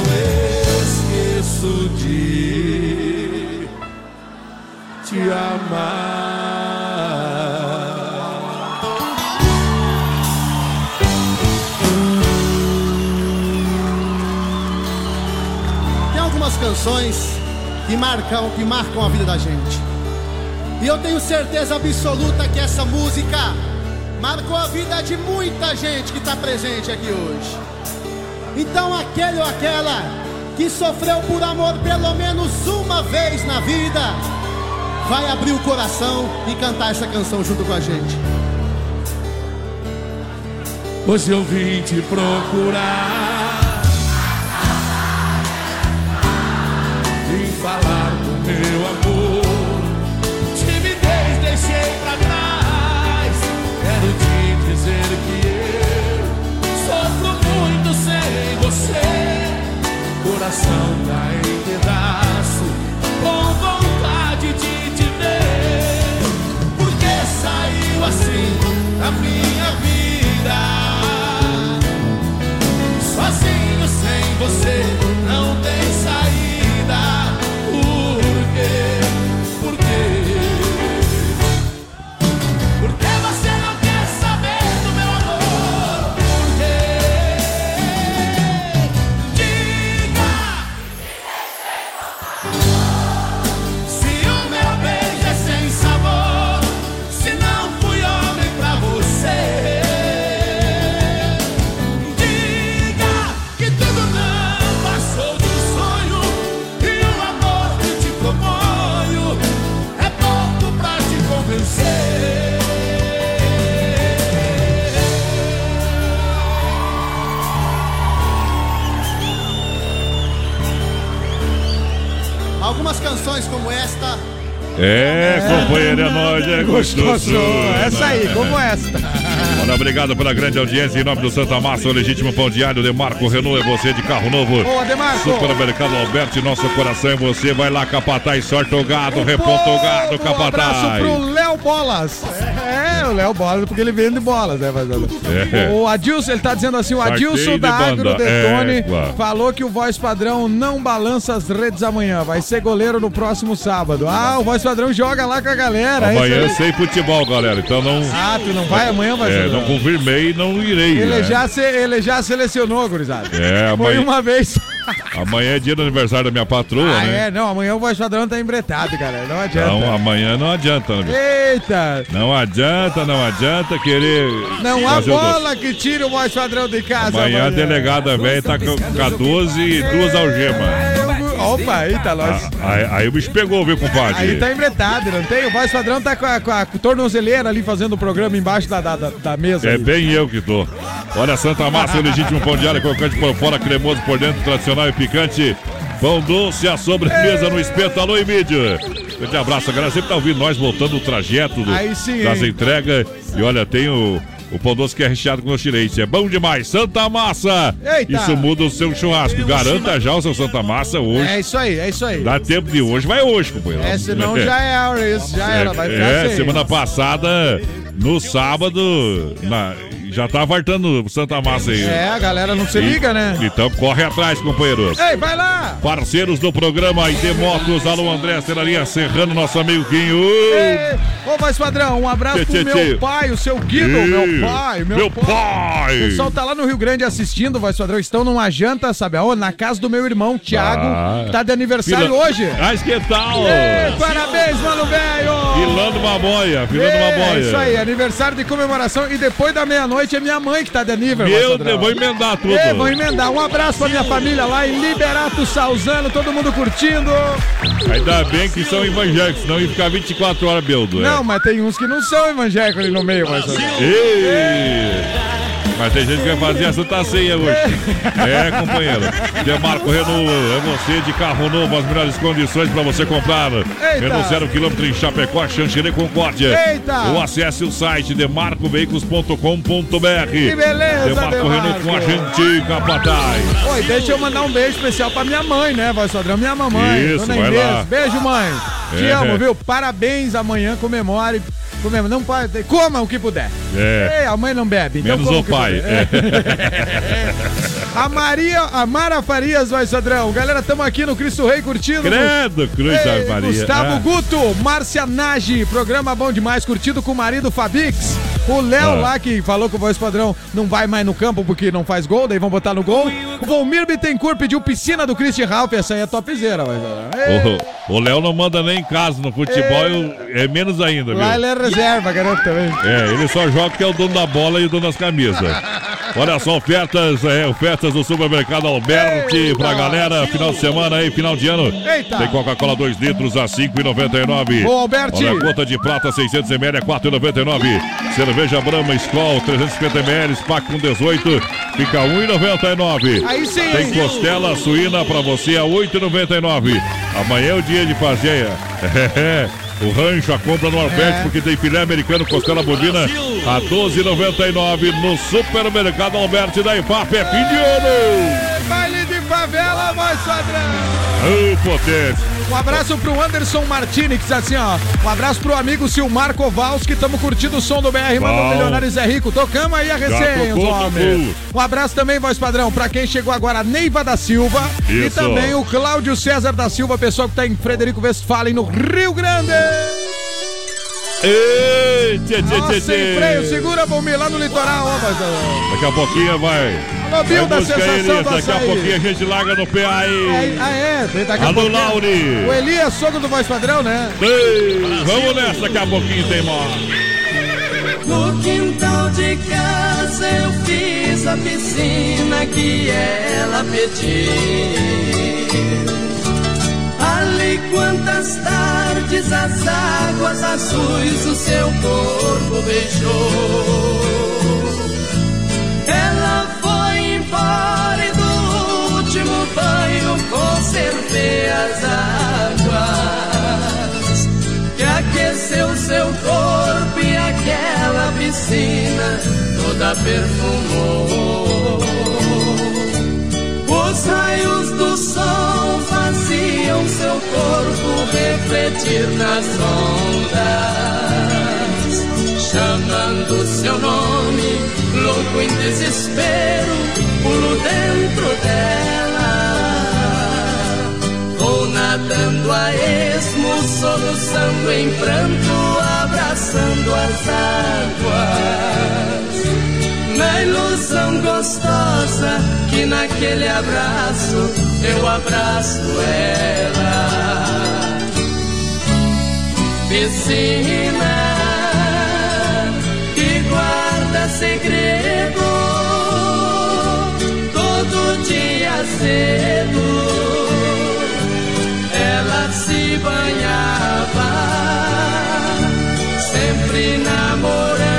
esqueço de te amar. Tem algumas canções que marcam, que marcam a vida da gente. E eu tenho certeza absoluta que essa música marcou a vida de muita gente que está presente aqui hoje. Então aquele ou aquela que sofreu por amor pelo menos uma vez na vida, vai abrir o coração e cantar essa canção junto com a gente. Hoje eu vim te procurar Vim falar do meu amor Coração tá em Algumas canções como esta É, companheiro, é nóis, é gostoso. Essa aí, como esta. Olha, obrigado pela grande audiência. Em nome do Santa Massa, o legítimo pão diário, Demarco Renault, é você de carro novo. Boa, Demarco. Supermercado Alberto, nosso coração é você. Vai lá, Capataz, sorte o gado, reponta o gado, Um abraço Capataz. pro Léo Bolas. É, o Léo Bolas, porque ele vende bolas, né? É. O Adilson, ele tá dizendo assim, o Adilson da. Agro Detone É, claro. falou que o voz padrão não balança as redes amanhã, vai ser goleiro no próximo sábado. Ah, o voz padrão joga lá com a galera. Amanhã sem futebol, galera. Então não. Ah, tu não vai amanhã, voz É, não confirmei, não irei. Ele né? já, se, ele já selecionou, gurizada. É, Foi amanhã- uma vez. Amanhã é dia do aniversário da minha patroa, Ah, né? é? Não, amanhã o voz padrão tá embretado, galera. Não adianta. Então amanhã não adianta, né? Eita! Não adianta, não adianta querer. Não há bola que tire o voz padrão de casa. Amanhã a delegada velha tá com, com a 12 e duas algemas. Opa, eita, nós. Aí, aí o bicho pegou, viu, compadre? Aí tá embretado, não tem? O voz padrão tá com a, com a tornozeleira ali fazendo o programa embaixo da, da, da- mesa. É ali. bem eu que tô. Olha, Santa Massa, o legítimo pão de alho, crocante por fora, cremoso por dentro, tradicional e picante. Pão doce, a sobremesa no espeto. Alô, mídia. Grande abraço, a galera sempre tá ouvindo nós voltando o trajeto do- Aí das entregas. E olha, tem o, o pão doce que é recheado com doce de leite. É bom demais. Santa Massa. Eita. Isso muda o seu churrasco. Garanta já o seu Santa Massa hoje. É isso aí, é isso aí. Dá tempo de hoje, vai hoje, companheiro. É, senão já é isso, já era, vai ficar É, sem. semana passada, no sábado, na- já tá vartando Santa Massa aí. É, a galera não se E- liga, né? Então corre atrás, companheiros. Ei, vai lá! Parceiros do programa ID Motos, alô André Serraria Serrano, nosso amigo Quinho. Ei, Ô, voz padrão, um abraço Tchê, pro tchê, meu tchê. pai, o seu Guido, meu pai, meu, meu pai. pai. O pessoal tá lá no Rio Grande assistindo, voz padrão. Estão numa janta, sabe aonde? Na casa do meu irmão, Thiago, Ah. tá de aniversário Fila- hoje. Ah, que tal? Ei, parabéns, mano velho! Filando uma boia, filando uma É, boia. isso aí, aniversário de comemoração. E depois da meia-noite é minha mãe que tá de aniversário. Meu. Deus, vou emendar tudo. É, vou emendar. Um abraço pra minha família lá em Liberato Salzano, todo mundo curtindo. Ainda bem que são evangélicos, senão ia ficar 24 horas beldo. Não, mas tem uns que não são evangélicos ali no meio, voz padrão. Ei! Mas tem gente que vai fazer a Santa Ceia hoje. É, companheiro. Demarco Renault, é você de carro novo, as melhores condições para você comprar. Renault zero quilômetro em Chapecó, Xanxerê Concórdia. Eita! Ou acesse o site demarcoveículos.com.br. Que beleza, Demarco Renault com a Demarco. gente, capataz. Oi, deixa eu mandar um beijo especial pra minha mãe, né, voz padrão? Minha mamãe, Isso, dona vai Inês. lá. Beijo, mãe. Te É. amo, viu? Parabéns, amanhã comemore. Comemore. Não pode, coma o que puder. É. Ei, a mãe não bebe. Então Menos o pai. É. A Maria, a Mara Farias, voz padrão. Galera, estamos aqui no Cristo Rei curtindo. Credo, Cruz Ei, Maria. Gustavo Ah. Guto, Márcia Nage, programa bom demais, curtido com o marido Fabix. O Léo Ah. lá que falou que o voz padrão não vai mais no campo porque não faz gol, daí vão botar no gol. O Volmir Bittencourt pediu piscina do Christian Ralph, essa aí é topzera, O o Léo não manda nem em casa no futebol, eu- é menos ainda, viu? Lá ele é reserva, garanto também. É, ele só joga que é o dono da bola e o dono das camisas. Olha só, ofertas, é, ofertas do supermercado Alberti pra galera, final de semana aí, final de ano. Eita. Tem Coca-Cola 2 litros a 5,99. Ô, Alberti. Olha, gota de prata 600 ml a 4,99. Cerveja Brahma Skol 350 ml, pack com 18, fica 1,99. Aí sim, Tem costela suína pra você a 8,99. Amanhã é o dia de fazer é, o rancho, a compra no Alberti, É. porque tem filé americano, costela bovina a 12,99 no supermercado Alberti da IPAP. É fim de ano! Baile de favela, voz padrão. Ô, potente! Um abraço pro Anderson Martini, que diz assim, ó. Um abraço pro amigo Silmar Kowalski, tamo curtindo o som do BR, mano Bom. Milionários é Rico. Tocamos aí a resenha, os homens. Um abraço também, voz padrão, pra quem chegou agora, Neiva da Silva. E Isso. também o Cláudio César da Silva, pessoal que tá em Frederico Westphalen, no Rio Grande. Ei, tchê, tchê, tchê, sem freio, segura Bombi lá no litoral, ó, voz padrão. Daqui a pouquinho vai. Alô, Bill, da sensação do Daqui a pouquinho a gente larga no pé aí. Ah, é, daqui a Alô, pouquinho- Lauri. O Eli é sogro do voz padrão, né? Ei, vamos nessa, daqui a pouquinho tem mais. No quintal de casa eu fiz a piscina que ela pediu. Ali quantas tardes as águas azuis o seu corpo beijou. Ela foi embora e do último banho conservei as águas que aqueceu seu corpo e aquela piscina toda perfumou. Os raios do sol faziam seu corpo refletir nas ondas, chamando seu nome, louco em desespero, pulo dentro dela. Vou nadando a esmo, soluçando em pranto, abraçando as águas. Na ilusão gostosa que naquele abraço eu abraço ela. Piscina que guarda segredo todo dia cedo ela se banhava, sempre namorando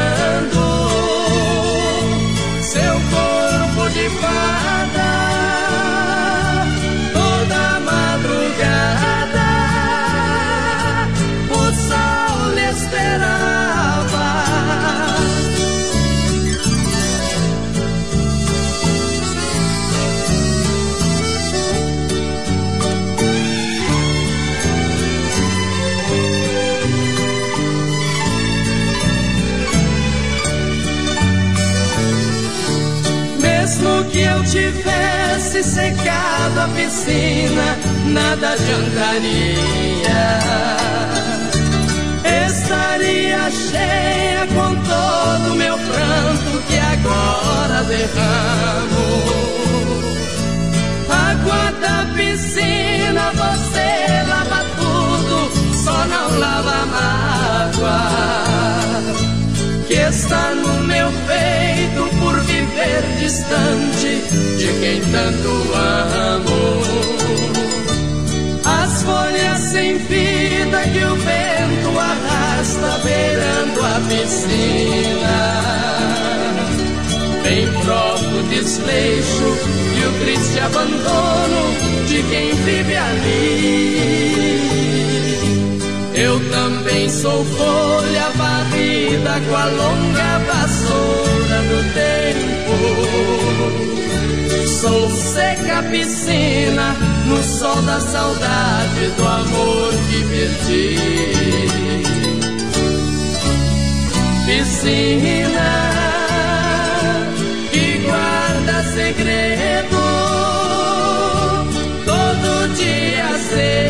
tivesse secado a piscina, nada adiantaria. Estaria cheia com todo o meu pranto que agora derramo. Água da piscina, você lava tudo, só não lava a mágoa que está no meu peito tanto amo. As folhas sem vida que o vento arrasta beirando a piscina. Bem próprio desleixo e o triste abandono de quem vive ali. Eu também sou folha varrida com a longa vassoura do tempo. Sou seca piscina no sol da saudade do amor que perdi. Piscina que guarda segredo todo dia cedo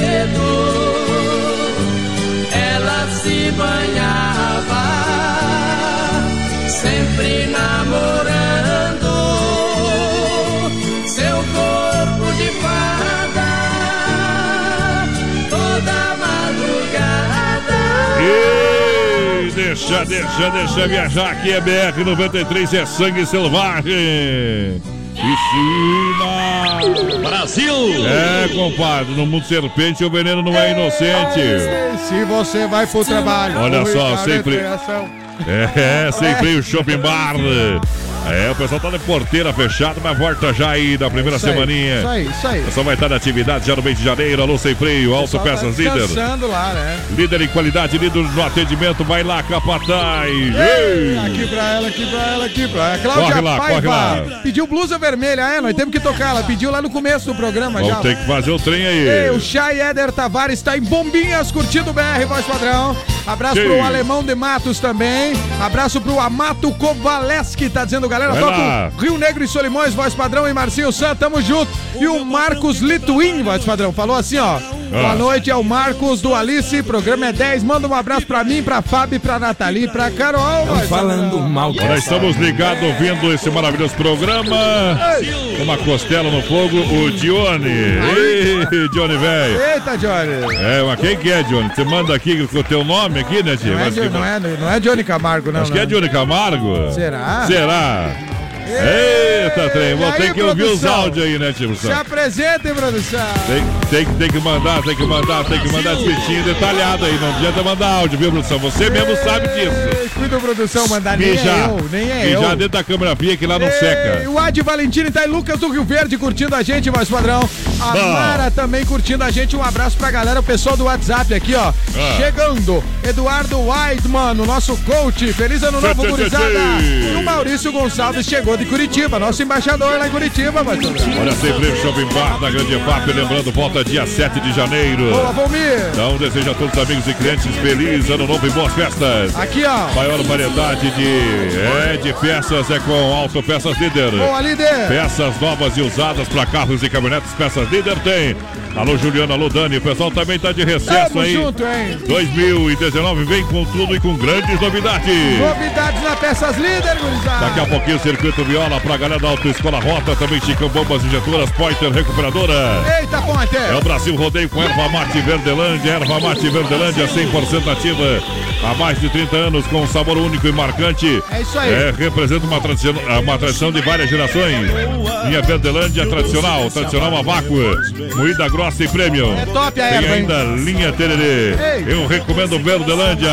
deixa, deixa, deixa viajar aqui é BR 93 é sangue selvagem. Piscina! Brasil! É, compadre, no mundo serpente o veneno não é inocente. Se você vai pro trabalho. Olha o só, sempre-. É, sem freio shopping bar. É, o pessoal tá de porteira fechada, mas volta já aí da primeira Isso aí, semaninha. Isso aí, isso aí. O pessoal vai estar na atividade já no mês de janeiro. Alô, sem freio, Auto Só tá Peças Líder. descansando lá, né? Líder em qualidade, líder no atendimento. Vai lá, Capataz. Ei! Aqui pra ela, aqui pra ela, aqui pra ela. Cláudia Corre lá, Paiva corre lá. pediu blusa vermelha. É, nós temos que tocar. Ela pediu lá no começo do programa já. Vamos ter que fazer o trem aí. Ei, o Chay Éder Tavares está em Bombinhas, curtindo o BR, voz padrão. Abraço Sim. pro Alemão de Matos também. Abraço pro Amato Kovaleski, tá dizendo, galera. Vai Toca lá. Rio Negro e Solimões, voz padrão e Marcinho San, tamo junto. E o Marcos Lituin, voz padrão, falou assim, ó. Boa noite, é o Marcos do Alice, programa é 10. Manda um abraço pra mim, pra Fábio, pra Nathalie, pra Carol. voz padrão. mal Nós estamos ligados ouvindo esse maravilhoso programa. Uma costela no fogo, o Dione. Ei, Dione, velho. Eita, Johnny. É, mas quem que é, Dione? Você manda aqui com o teu nome aqui, né, tio? Não é, que Jo- não, é, não é Johnny Camargo, não. Acho que é não. Dione Camargo. Será? Será? Eita, trem. Vou aí, ter que ouvir os produção? áudios aí, né, tio? Se apresentem, produção. Tem, tem, tem que mandar, tem que mandar, tem que mandar escritinho detalhado aí. Não adianta mandar áudio, viu, produção? Você mesmo sabe disso. Ei, Cuida, produção, mandar nem Mijar. é eu, nem é eu. dentro da câmera fria que lá não Ei, seca. O Ad Valentino tá em Lucas do Rio Verde curtindo a gente, voz padrão. A Bom. Mara também curtindo a gente. Um abraço pra galera, o pessoal do WhatsApp aqui, ó. Ah. Chegando. Eduardo Whiteman, o nosso coach. Feliz ano novo, gurizada. E o Maurício Gonçalves chegou de Curitiba, nosso embaixador lá em Curitiba, vai Olha, sempre Shopping Bar da Grande FAP, lembrando, volta dia 7 de janeiro. Boa, Valmir. Então, desejo a todos os amigos e clientes feliz ano novo e boas festas. Aqui, ó. Maior variedade de, é, de peças é com Autopeças Líder. Boa, líder. Peças novas e usadas para carros e caminhonetes, peças Líder tem. Alô, Juliana, alô, Dani. O pessoal também tá de recesso Tamo aí. junto, hein? 2019 vem com tudo e com grandes novidades. Novidades na Peças Líder, gurizada. Daqui a pouquinho, Circuito Viola pra galera da Autoescola Rota, também Chicão Bombas Injetoras, Pointer Recuperadora. Eita, Ponte. É o Brasil Rodeio com Erva Mate Verdelândia, Erva Mate Verdelândia 100% ativa. Há mais de 30 anos com um sabor único e marcante. É isso aí. É, representa uma tradição, uma tradição de várias gerações. Linha Verdelândia tradicional, tradicional a vácuo, moída grossa e prêmio. É top a Tem erva, hein? ainda linha Tererê. Eu recomendo Verdelândia.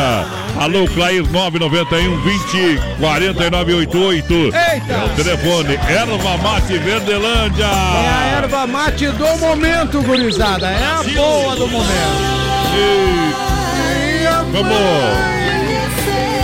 Alô, Clair 991 20 4988. Eita. O telefone Erva Mate Verdelândia. É a erva mate do momento, gurizada. É a boa do momento. Vamos,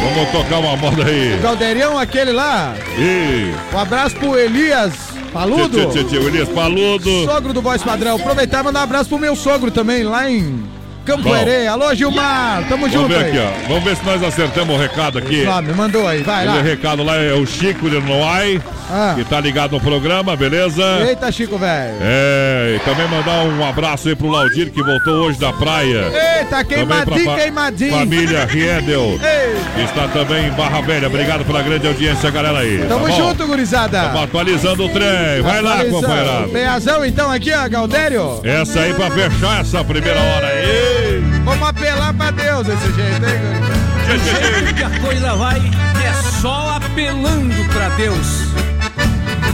vamos tocar uma moda aí. Caldeirão, aquele lá. E Um abraço pro Elias Paludo. tio, tio, tio, Elias Paludo. Sogro do Voz Padrão. Aproveitar e mandar um abraço pro meu sogro também, lá em Campo Bom. Herê. Alô, Gilmar. Tamo Vamos junto ver aí. aqui, ó. Vamos ver se nós acertamos o recado aqui. Ó, me mandou aí, vai lá. Aquele recado lá é o Chico de Noai, Ah. que tá ligado no programa, beleza? Eita, Chico, velho. É, e também mandar um abraço aí pro Laudir, que voltou hoje da praia. Eita, Também queimadinho, pra fa- queimadinho. Família Riedel, Ei, está também em Barra Velha. Obrigado pela grande audiência, galera aí. tamo tá bom? junto, gurizada. Tamo atualizando o trem. Vai lá, Atualizando. companheirado. Peazão, então, aqui, ó, Galdério. Essa aí pra fechar essa primeira hora aí. Vamos apelar pra Deus desse jeito, hein, que a coisa vai é só apelando pra Deus.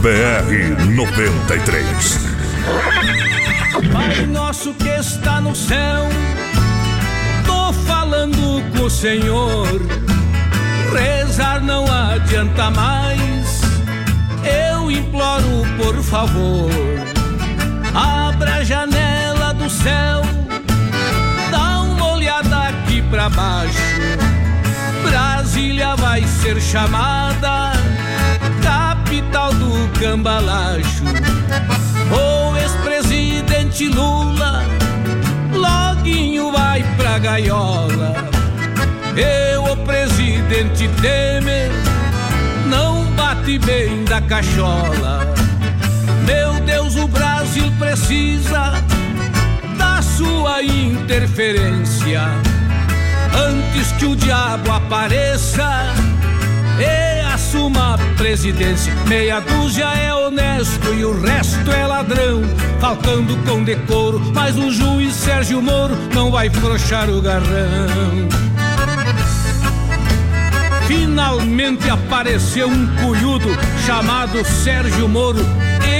BR 93. Pai nosso que está no céu, tô falando com o Senhor. Rezar não adianta mais, eu imploro por favor. Abra a janela do céu, pra baixo. Brasília vai ser chamada capital do cambalacho. O ex-presidente Lula loguinho vai pra gaiola. Eu, o presidente Temer, não bate bem da cachola. Meu Deus, o Brasil precisa da sua interferência. Antes que o diabo apareça e assuma a presidência. Meia dúzia é honesto e o resto é ladrão, faltando com decoro. Mas o juiz Sérgio Moro não vai frouxar o garrão. Finalmente apareceu um cunhudo chamado Sérgio Moro.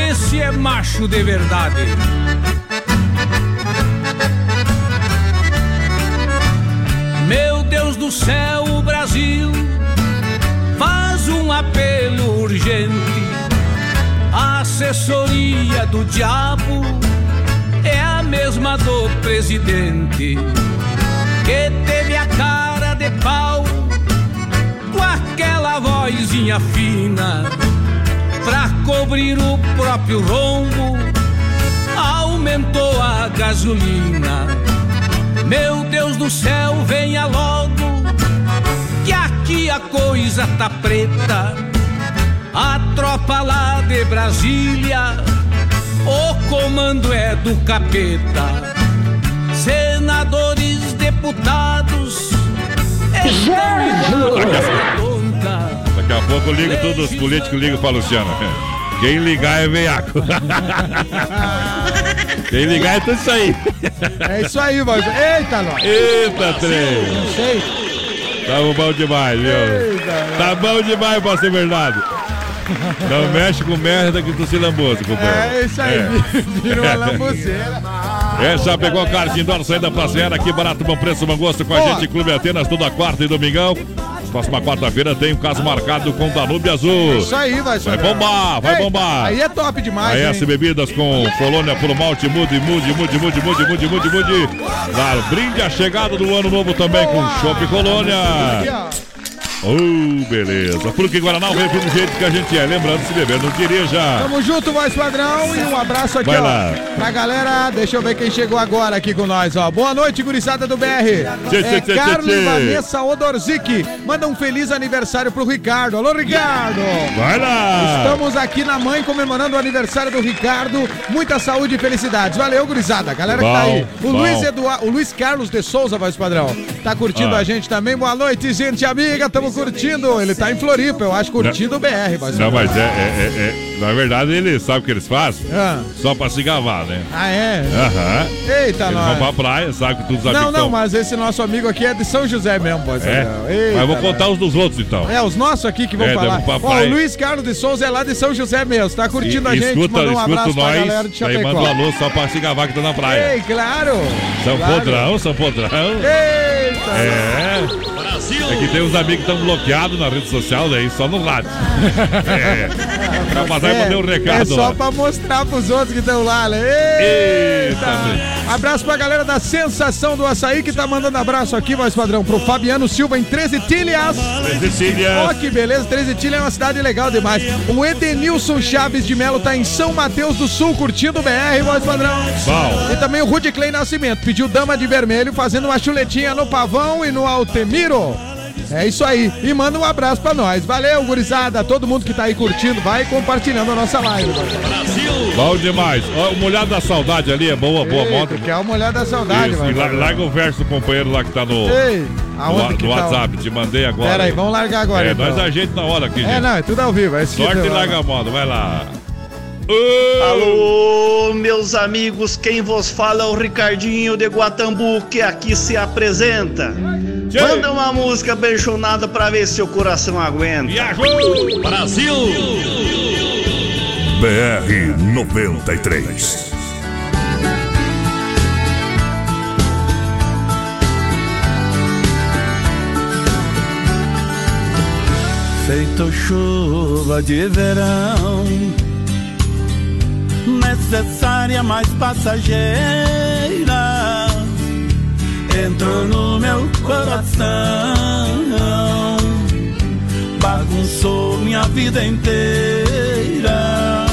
Esse é macho de verdade. Deus do céu, o Brasil faz um apelo urgente. A assessoria do diabo é a mesma do presidente que teve a cara de pau com aquela vozinha fina pra cobrir o próprio rombo. Aumentou a gasolina. Meu Deus do céu, venha logo, que aqui a coisa tá preta. A tropa lá de Brasília, o comando é do capeta. Senadores, deputados, estão tonta. Daqui a pouco eu ligo todos os políticos, ligo pra Luciana. Quem ligar é veiaco. Quem ligar é tudo isso aí. É isso aí, voz. Eita, nós. Eita, trem. Não sei. Tá bom demais, viu? Eita, Tá bom demais pra ser verdade. Não mexe com merda que tu se lamboso, companheiro. É isso aí, virou uma lambuzeira. É, Chapecó Kart Indoor, saída pra Serra, aqui barato, bom preço, bom gosto com a Boa. gente, Clube Atenas, toda quarta e domingão. Próxima quarta-feira tem um caso marcado com Danúbio Azul. Isso aí, vai Vai bombar, vai Eita, bombar. Aí é top demais, A hein? S Bebidas com Colônia Puro Malte, mude, mude, mude, mude, mude, mude, mude, mude. Claro, brinde a chegada do ano novo também com Chopp Colônia. Oh, beleza. Porque Guaraná, refri do jeito que a gente é. Lembrando, se beber, não dirija. Tamo junto, voz padrão. E um abraço aqui, Vai ó. lá. Pra galera, deixa eu ver quem chegou agora aqui com nós, ó. Boa noite, gurizada do BR. Tchê, é tchê, Carlos tchê, tchê. Vanessa Odorzik. Manda um feliz aniversário pro Ricardo. Alô, Ricardo. Vai lá. Estamos aqui na mãe comemorando o aniversário do Ricardo. Muita saúde e felicidades. Valeu, gurizada. Galera que tá Bom, aí. O bom. Luiz, Eduardo, o Luiz Carlos de Souza, voz padrão. Tá curtindo Ah. a gente também. Boa noite, gente amiga. Tamo curtindo. Ele tá em Floripa, eu acho, curtindo o BR, voz Não, padrão. mas é, é- é- é- Na verdade, ele sabe o que eles fazem? Ah. Só pra se gavar, né? Ah, é? Aham. Eita, Eles nós. vão pra praia, sabe que todos os Não, não, mas esse nosso amigo aqui é de São José mesmo, voz É? padrão. Eita, mas vou nós. contar os dos outros, então. É, os nossos aqui que vão É, falar. pra Ó, o Luiz Carlos de Souza é lá de São José mesmo, tá curtindo a E- gente. escuta, Mandou um escuta abraço pra nós, galera de daí manda um Chapecó. alô só pra se gavar que tá na praia. Ei, claro. São claro. Podrão, São Podrão. Eita. É. É que tem uns amigos que estão bloqueados na rede social, daí só no rádio. É. Pra passar e mandei um recado É só lá. pra mostrar pros outros que estão lá, né? Eita, Eita! Abraço pra galera da Sensação do Açaí que tá mandando abraço aqui, voz padrão, pro Fabiano Silva em 13 Tilhas. 13 Tilhas. Ó, que beleza, 13 Tilhas é uma cidade legal demais. O Edenilson Chaves de Melo tá em São Mateus do Sul, curtindo o BR, voz padrão. Bom. E também o Rudy Clay Nascimento pediu Dama de Vermelho, fazendo uma chuletinha no Pavão e no Altemiro. É isso aí. E manda um abraço pra nós. Valeu, gurizada. Todo mundo que tá aí curtindo, vai compartilhando a nossa live. Bom demais. Ó, o molhado da saudade ali é boa, boa Eita, moto. Que é uma olhada da saudade, Isso, mano. e la- larga o verso do companheiro lá que tá no, Ei, no, aonde no que tá? WhatsApp. Te mandei agora. Pera aí, vamos largar agora. É, então. nós ajeita na hora aqui, É, gente. não, é tudo ao vivo. É que Sorte e larga a moda, vai lá. Alô, meus amigos, quem vos fala é o Ricardinho de Guatambu, que aqui se apresenta. Manda uma música apaixonada pra ver se o coração aguenta. Brasil! BR 93. Feito chuva de verão, necessária, mas passageira, entrou no meu coração, bagunçou minha vida inteira,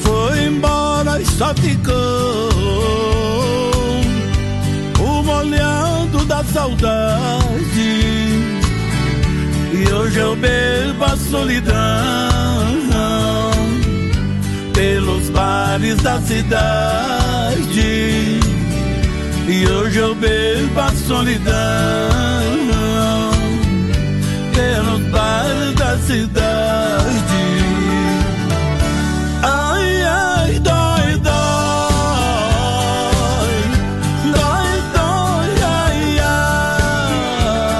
foi embora e só ficou o molhando da saudade. E hoje eu bebo a solidão pelos bares da cidade. E hoje eu bebo a solidão pelos bares da cidade. Ai, ai, dói, dói. Dói, dói, ai, ai.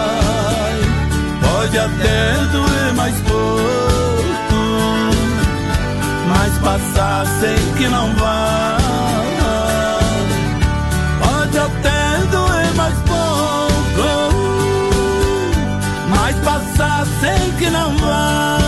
Pode até doer mais pouco, mas passar sei que não vai. Passar sei que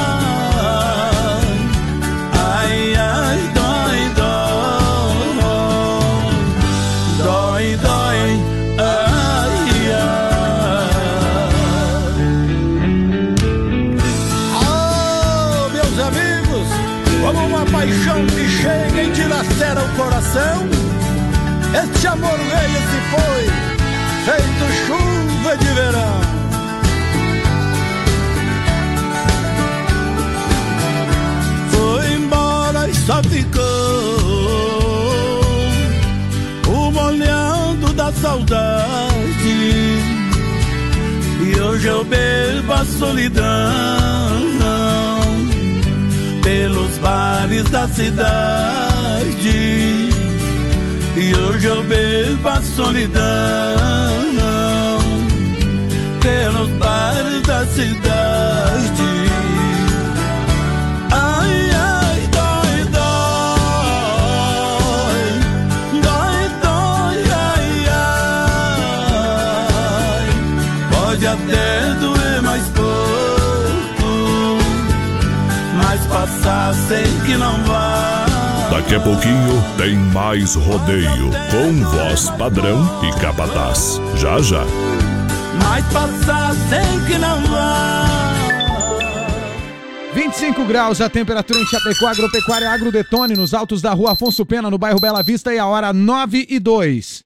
da saudade. E hoje eu bebo a solidão pelos bares da cidade. E hoje eu bebo a solidão pelos bares da cidade. Sei que não vai. Daqui a pouquinho tem mais rodeio com voz padrão e capataz. Já já. mas passar sem que não vá. 25 graus a temperatura em Chapecó, Agropecuária Agrodetone, nos altos da rua Afonso Pena, no bairro Bela Vista, e a hora 9 e 2.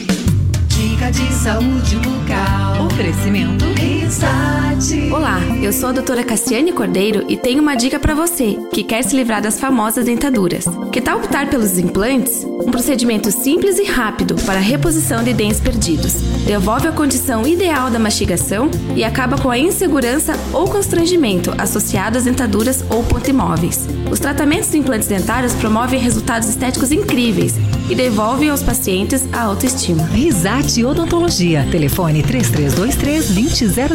Dica de saúde bucal. Oferecimento. Olá, eu sou a doutora Cassiane Cordeiro e tenho uma dica para você que quer se livrar das famosas dentaduras. Que tal optar pelos implantes? Um procedimento simples e rápido para a reposição de dentes perdidos. Devolve a condição ideal da mastigação e acaba com a insegurança ou constrangimento associado às dentaduras ou pontimóveis. Os tratamentos de implantes dentários promovem resultados estéticos incríveis e devolvem aos pacientes a autoestima. Risate Odontologia. Telefone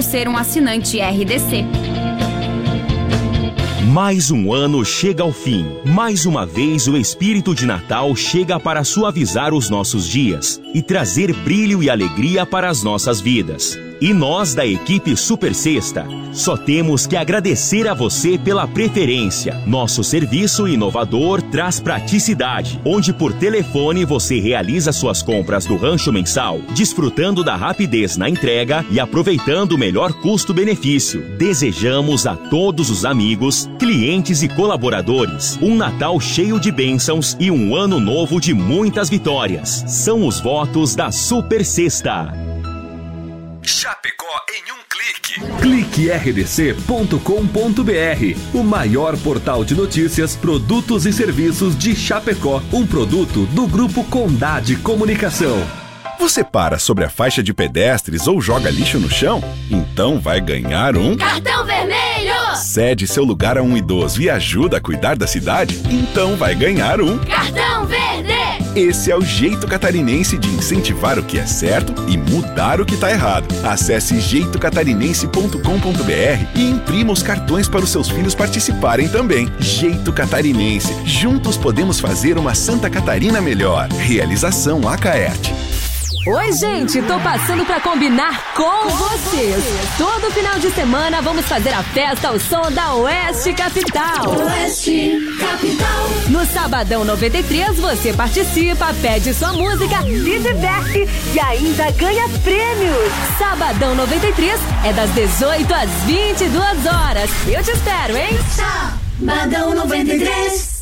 ser um assinante RDC. Mais um ano chega ao fim. Mais uma vez o espírito de Natal chega para suavizar os nossos dias e trazer brilho e alegria para as nossas vidas. E nós da equipe Super Sexta só temos que agradecer a você pela preferência. Nosso serviço inovador traz praticidade, onde por telefone você realiza suas compras do rancho mensal, desfrutando da rapidez na entrega e aproveitando o melhor custo-benefício. Desejamos a todos os amigos, clientes e colaboradores um Natal cheio de bênçãos e um ano novo de muitas vitórias. São os votos da Super Sexta. Chapecó em um clique. CliqueRDC.com.br, o maior portal de notícias, produtos e serviços de Chapecó, um produto do grupo Condade Comunicação. Você para sobre a faixa de pedestres ou joga lixo no chão? Então vai ganhar um Cartão vermelho! Cede seu lugar a um idoso e ajuda a cuidar da cidade? Então vai ganhar um Cartão! Esse é o jeito catarinense de incentivar o que é certo e mudar o que está errado. Acesse jeitocatarinense.com.br e imprima os cartões para os seus filhos participarem também. Jeito Catarinense. Juntos podemos fazer uma Santa Catarina melhor. Realização Acaerte. Oi, gente, tô passando pra combinar com vocês. Todo final de semana vamos fazer a festa ao som da Oeste Capital. Oeste Capital. No Sabadão 93 você participa, pede sua música, se diverte e ainda ganha prêmios. Sabadão 93 é das 18 às 22 horas. Eu te espero, hein? Sabadão 93.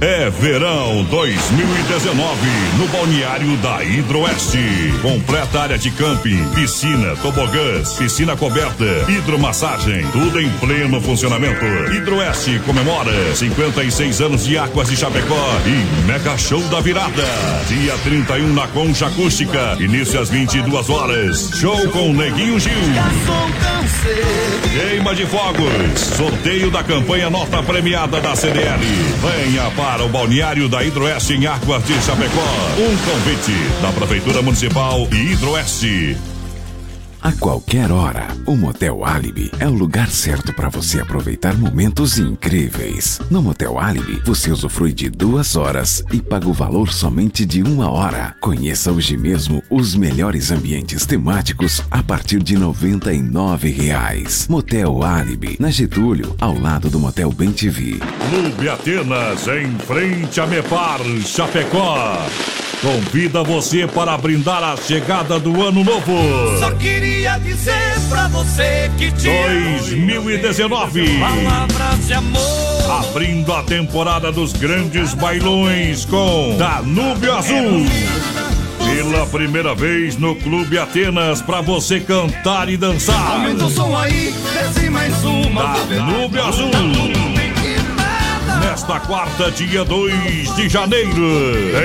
É verão 2019 no balneário da Hidroeste. Completa área de camping, piscina, tobogãs, piscina coberta, hidromassagem, tudo em pleno funcionamento. Hidroeste comemora 56 anos de Águas de Chapecó e Mega Show da Virada. Dia 31 na Concha Acústica, início às 22 horas. Show com Neguinho Gil. Queima de fogos. Sorteio da campanha Nota Premiada da CDL. Venha para o balneário da Hidroeste em Águas de Chapecó. Um convite da Prefeitura Municipal e Hidroeste. A qualquer hora. O Motel Alibi é o lugar certo para você aproveitar momentos incríveis. No Motel Alibi, você usufrui de duas horas e paga o valor somente de uma hora. Conheça hoje mesmo os melhores ambientes temáticos a partir de 99 reais. Motel Alibi, na Getúlio, ao lado do Motel Bem TV. Clube Atenas, em frente a Mepar, Chapecó. Convida você para brindar a chegada do ano novo. Só queria dizer pra você que te 2019. Palavras de amor. Abrindo a temporada dos grandes bailões com Danúbio Azul. Pela primeira vez no Clube Atenas para você cantar e dançar. Aumenta o som aí, desce mais uma. Danúbio Azul. Nesta quarta, dia 2 de janeiro,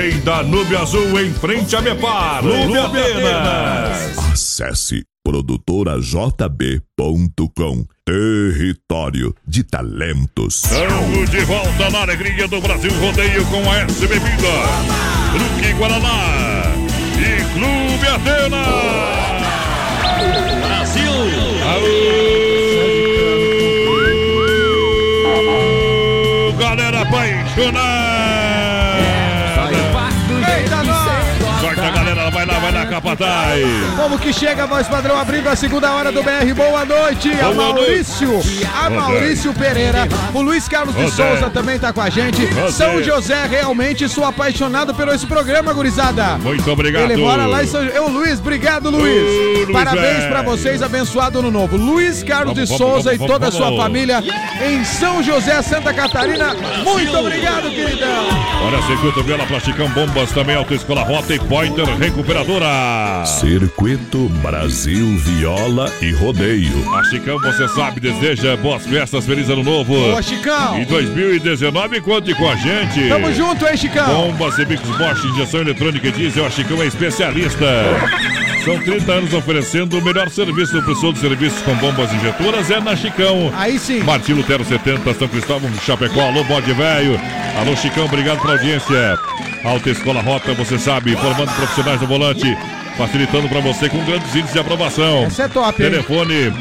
em Danúbio Azul, em frente a Mepar, Clube Atenas. Acesse produtorajb.com Território de talentos. Estamos de volta na alegria do Brasil Rodeio com a S Bebida, Truque Guaraná e Clube Atenas. Brasil! Aô, galera capataz! Como que chega, voz padrão, abrindo a segunda hora do BR. Boa noite, a Boa Maurício, noite. a Maurício Pereira. O Luiz Carlos de Souza também tá com a gente. São. José, realmente sou apaixonado pelo esse programa, gurizada. Muito obrigado. Ele mora lá em São José. Ô, Luiz, obrigado, Luiz. Ô, Luiz, Parabéns é. pra vocês, abençoado ano novo. Luiz Carlos Vamos, de vamos, Souza vamos, e toda a vamos, sua vamos. família em São José, Santa Catarina. Muito obrigado, queridão. Olha, Circuito Viola Plasticão Bombas, também Autoescola Rota e Pointer Recuperadora. Circuito Brasil Viola e Rodeio. A Chicão, você sabe, deseja boas festas, feliz ano novo. Boa, Chicão. Em 2019, conte com a gente. Tamo junto, hein, Chicão? Bombas e bicos Bosch, injeção eletrônica e diesel, a Chicão é especialista. São 30 anos oferecendo o melhor serviço no preço de serviços com bombas injetoras, é na Chicão. Aí sim. Martim Lutero 70, São Cristóvão, Chapecó, alô, bode velho. Alô, Chicão, obrigado pela audiência. Alta Escola Rota, você sabe, formando profissionais do volante, facilitando para você com grandes índices de aprovação. Essa é top, hein? Telefone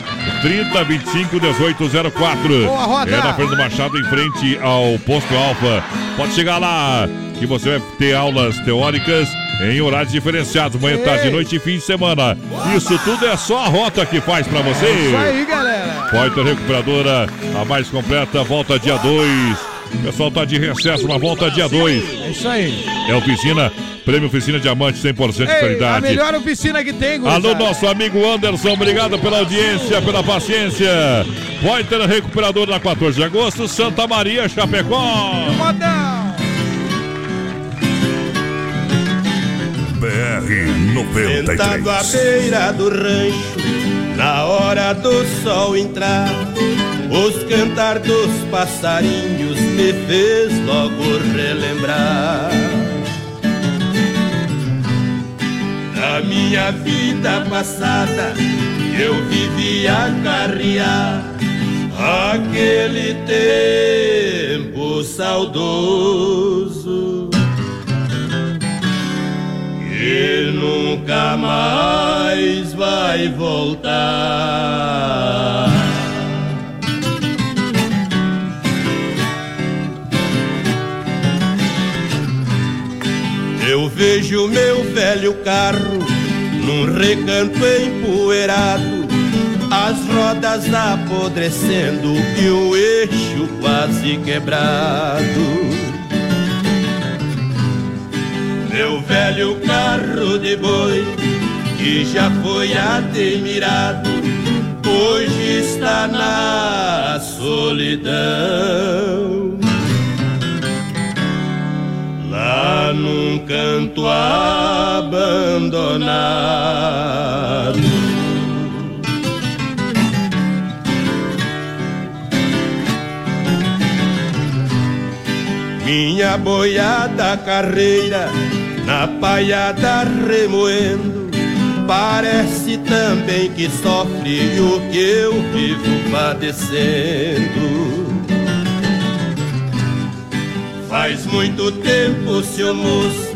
30 25 1804. Boa, Rota. É na Fernando Machado, em frente ao Posto Alfa. Pode chegar lá, que você vai ter aulas teóricas em horários diferenciados, manhã, Ei. tarde, noite e fim de semana. Isso tudo é só a Rota que faz para você. Isso aí, galera. Pointer Recuperadora, a mais completa, volta dia 2. O pessoal tá de recesso, mas volta dia 2. É isso aí. É oficina, prêmio oficina diamante 100% de Ei, a qualidade. melhor oficina que tem, Alô, gurizada. nosso amigo Anderson, obrigado pela audiência, pela paciência. Pointer Recuperador na 14 de agosto, Santa Maria, Chapecó. Modão. BR Sentado à beira do rancho, na hora do sol entrar, os cantar dos passarinhos me fez logo relembrar. Da minha vida passada, eu vivia carrear aquele tempo saudoso que nunca mais vai voltar. Eu vejo meu velho carro num recanto empoeirado, as rodas apodrecendo e o eixo quase quebrado. Meu velho carro de boi, que já foi admirado, hoje está na solidão. Lá num canto abandonado. Minha boiada carreira na paiada remoendo Parece também que sofre o que eu vivo padecendo Faz muito tempo, seu moço,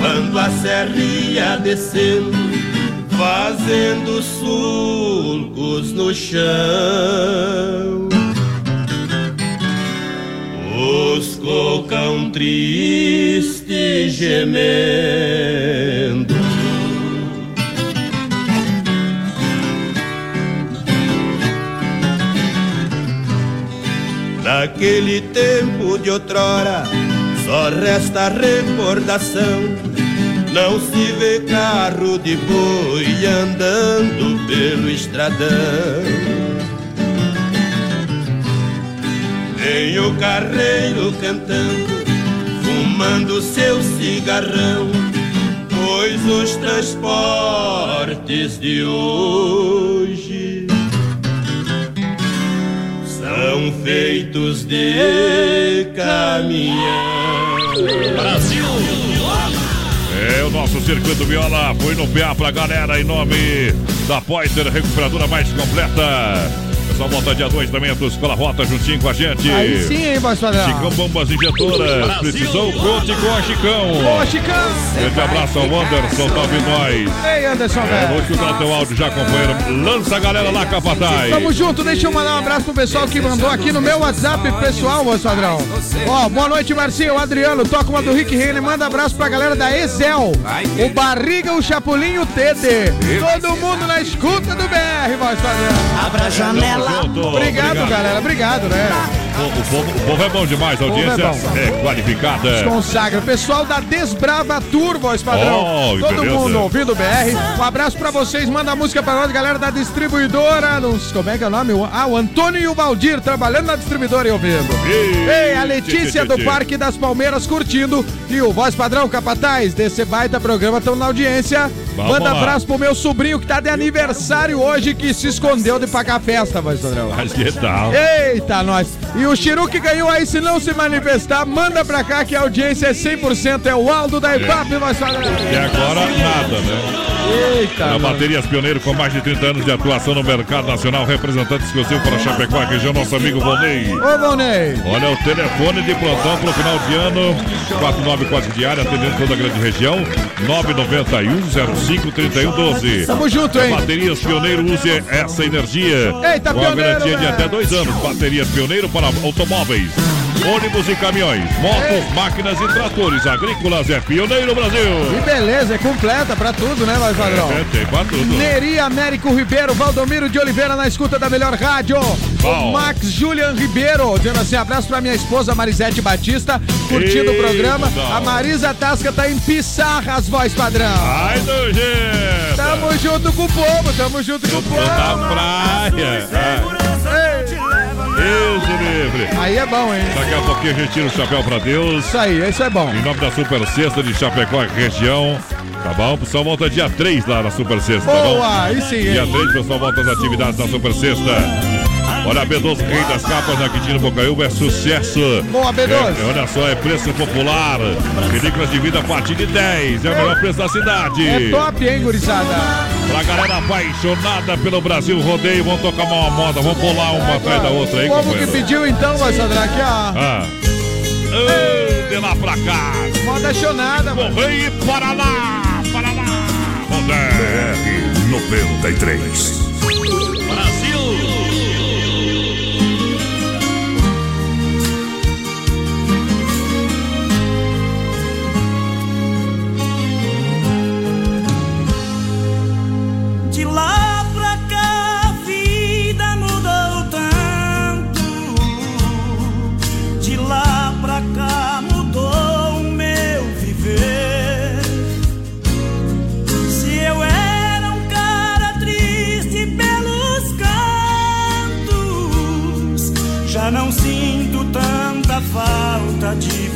quando a serra ia descendo, faz fazendo sulcos no chão. Os cocão triste gemendo. Naquele tempo de outrora, só resta recordação. Não se vê carro de boi andando pelo estradão. Nem o carreiro cantando, fumando seu cigarrão. Pois os transportes de hoje são feitos de caminhão. Brasil! É o nosso circuito viola. Foi no PA pra galera em nome da Poiter, recuperadora mais completa. Pessoal, volta dia 2 também, a tua escola rota juntinho com a gente. Aí sim, hein, voz padrão. Chicão Bombas Injetoras. Precisou, conte com a Chicão. Boa, Chicão. Grande abraço ao Anderson, ouvindo nós. Ei, Anderson, É, velho. vou escutar teu áudio já, companheiro. Lança a galera lá, Capataz. Tamo junto, deixa eu mandar um abraço pro pessoal que mandou aqui no meu WhatsApp pessoal, voz padrão. Ó, boa noite, Marcinho, Adriano, toca uma do Rick Renner, manda abraço pra galera da Ezel, o Barriga, o Chapulinho, o Tete. Todo mundo na escuta do BR, voz. Abra a janela. Junto. Obrigado, galera, obrigado, né? O, o povo, o povo é bom demais, a audiência povo é é, qualificada. Consagra. Pessoal da Desbrava Tour, voz padrão. Oh, Todo mundo ouvindo o BR. Um abraço pra vocês. Manda a música pra nós, galera da distribuidora. Não sei como é que é o nome? Ah, o Antônio e o Valdir trabalhando na distribuidora e ouvindo. Ei, a Letícia do Parque das Palmeiras curtindo. E o voz padrão Capataz desse baita programa estão na audiência. Vamos Manda lá. abraço pro meu sobrinho que tá de aniversário hoje, que se escondeu de pagar a festa, voz padrão. Mas que tal? Eita, nós. E o Chiru que ganhou aí, se não se manifestar, manda pra cá que a audiência é 100%. É o Aldo da IPAP, falar. E agora nada, né? Eita, Na. Baterias Pioneiro, com mais de 30 anos de atuação no mercado nacional, representante exclusivo para Chapecó, região, nosso amigo Volney. Ô, Bonei. Olha o telefone de plantão para o final de ano, 494 diária, atendendo toda a grande região, 991 05 3112. Tamo junto, hein? Baterias Pioneiro, use essa energia. Eita, com a Pioneiro, garantia de né? até dois anos. Baterias Pioneiro para automóveis, ônibus e caminhões, motos, máquinas e tratores agrícolas. É Pioneiro Brasil. Que beleza, é completa pra tudo, né, vai padrão? É, tem pra tudo. Neri Américo Ribeiro, Valdomiro de Oliveira na escuta da melhor rádio. Bom. O Max Julian Ribeiro, dizendo assim: abraço pra minha esposa Marisete Batista, curtindo Ei, o programa. A Marisa Tasca tá em Pissarras, voz padrão. Ai, nojento. Tamo junto com o povo, tamo junto com o povo. Na praia. É. Deus livre. Aí é bom, hein? Daqui a pouquinho a gente tira o chapéu pra Deus. Isso aí, isso é bom. Em nome da Super Sexta de Chapecó, região. Tá bom? O pessoal volta dia 3 lá na Super Sexta, tá bom? Boa, aí sim, Dia hein? 3 o pessoal volta às atividades da Super Sexta. Olha, a B12 Rei das Capas na Quintino Bocaiúva é sucesso. Boa, B12. É, olha só, é preço popular. Películas de vida a partir de 10. É o melhor preço da cidade. É top, hein, gurizada? Pra galera apaixonada pelo Brasil Rodeio, vamos tocar uma moda, vamos pular uma atrás da outra aí, Como que companheiro. pediu então, vai Sandra? Aqui, ó. Ah. Ei, de lá pra cá. Moda chonada, mano. Correio e para lá, para lá. BR 93.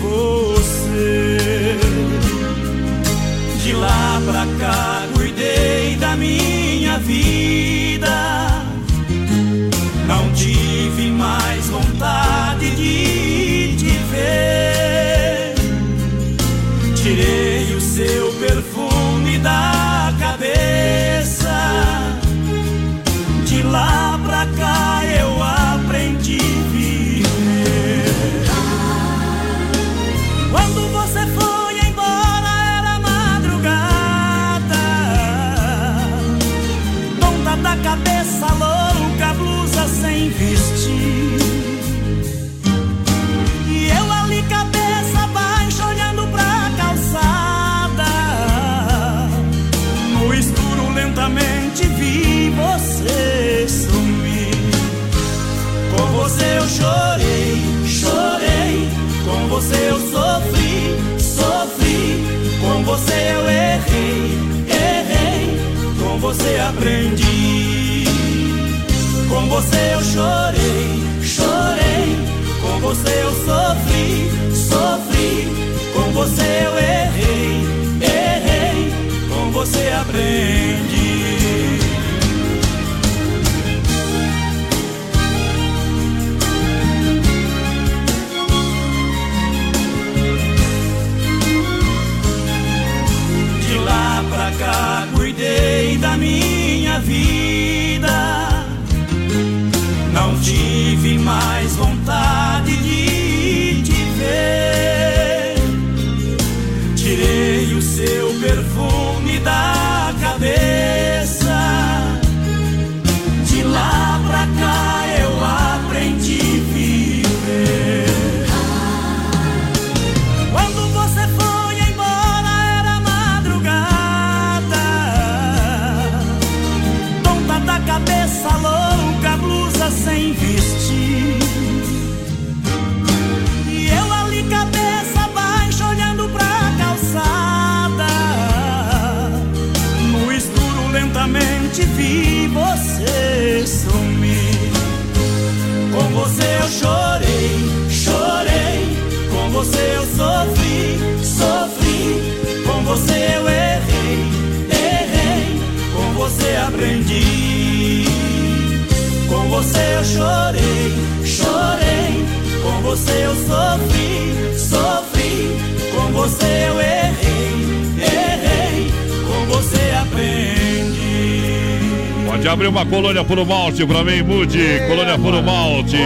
Você. De lá pra cá você eu sofri, sofri. Com você eu errei, errei. Com você aprendi. Com você eu chorei, chorei. Com você eu sofri, sofri. Com você eu errei, errei. Com você aprendi. Cá cuidei da minha vida. Não tive mais vontade Com você eu chorei, chorei. Com você eu sofri, sofri. Com você eu errei, Pode abrir uma colônia puro malte pra mim, Mude. Colônia puro malte.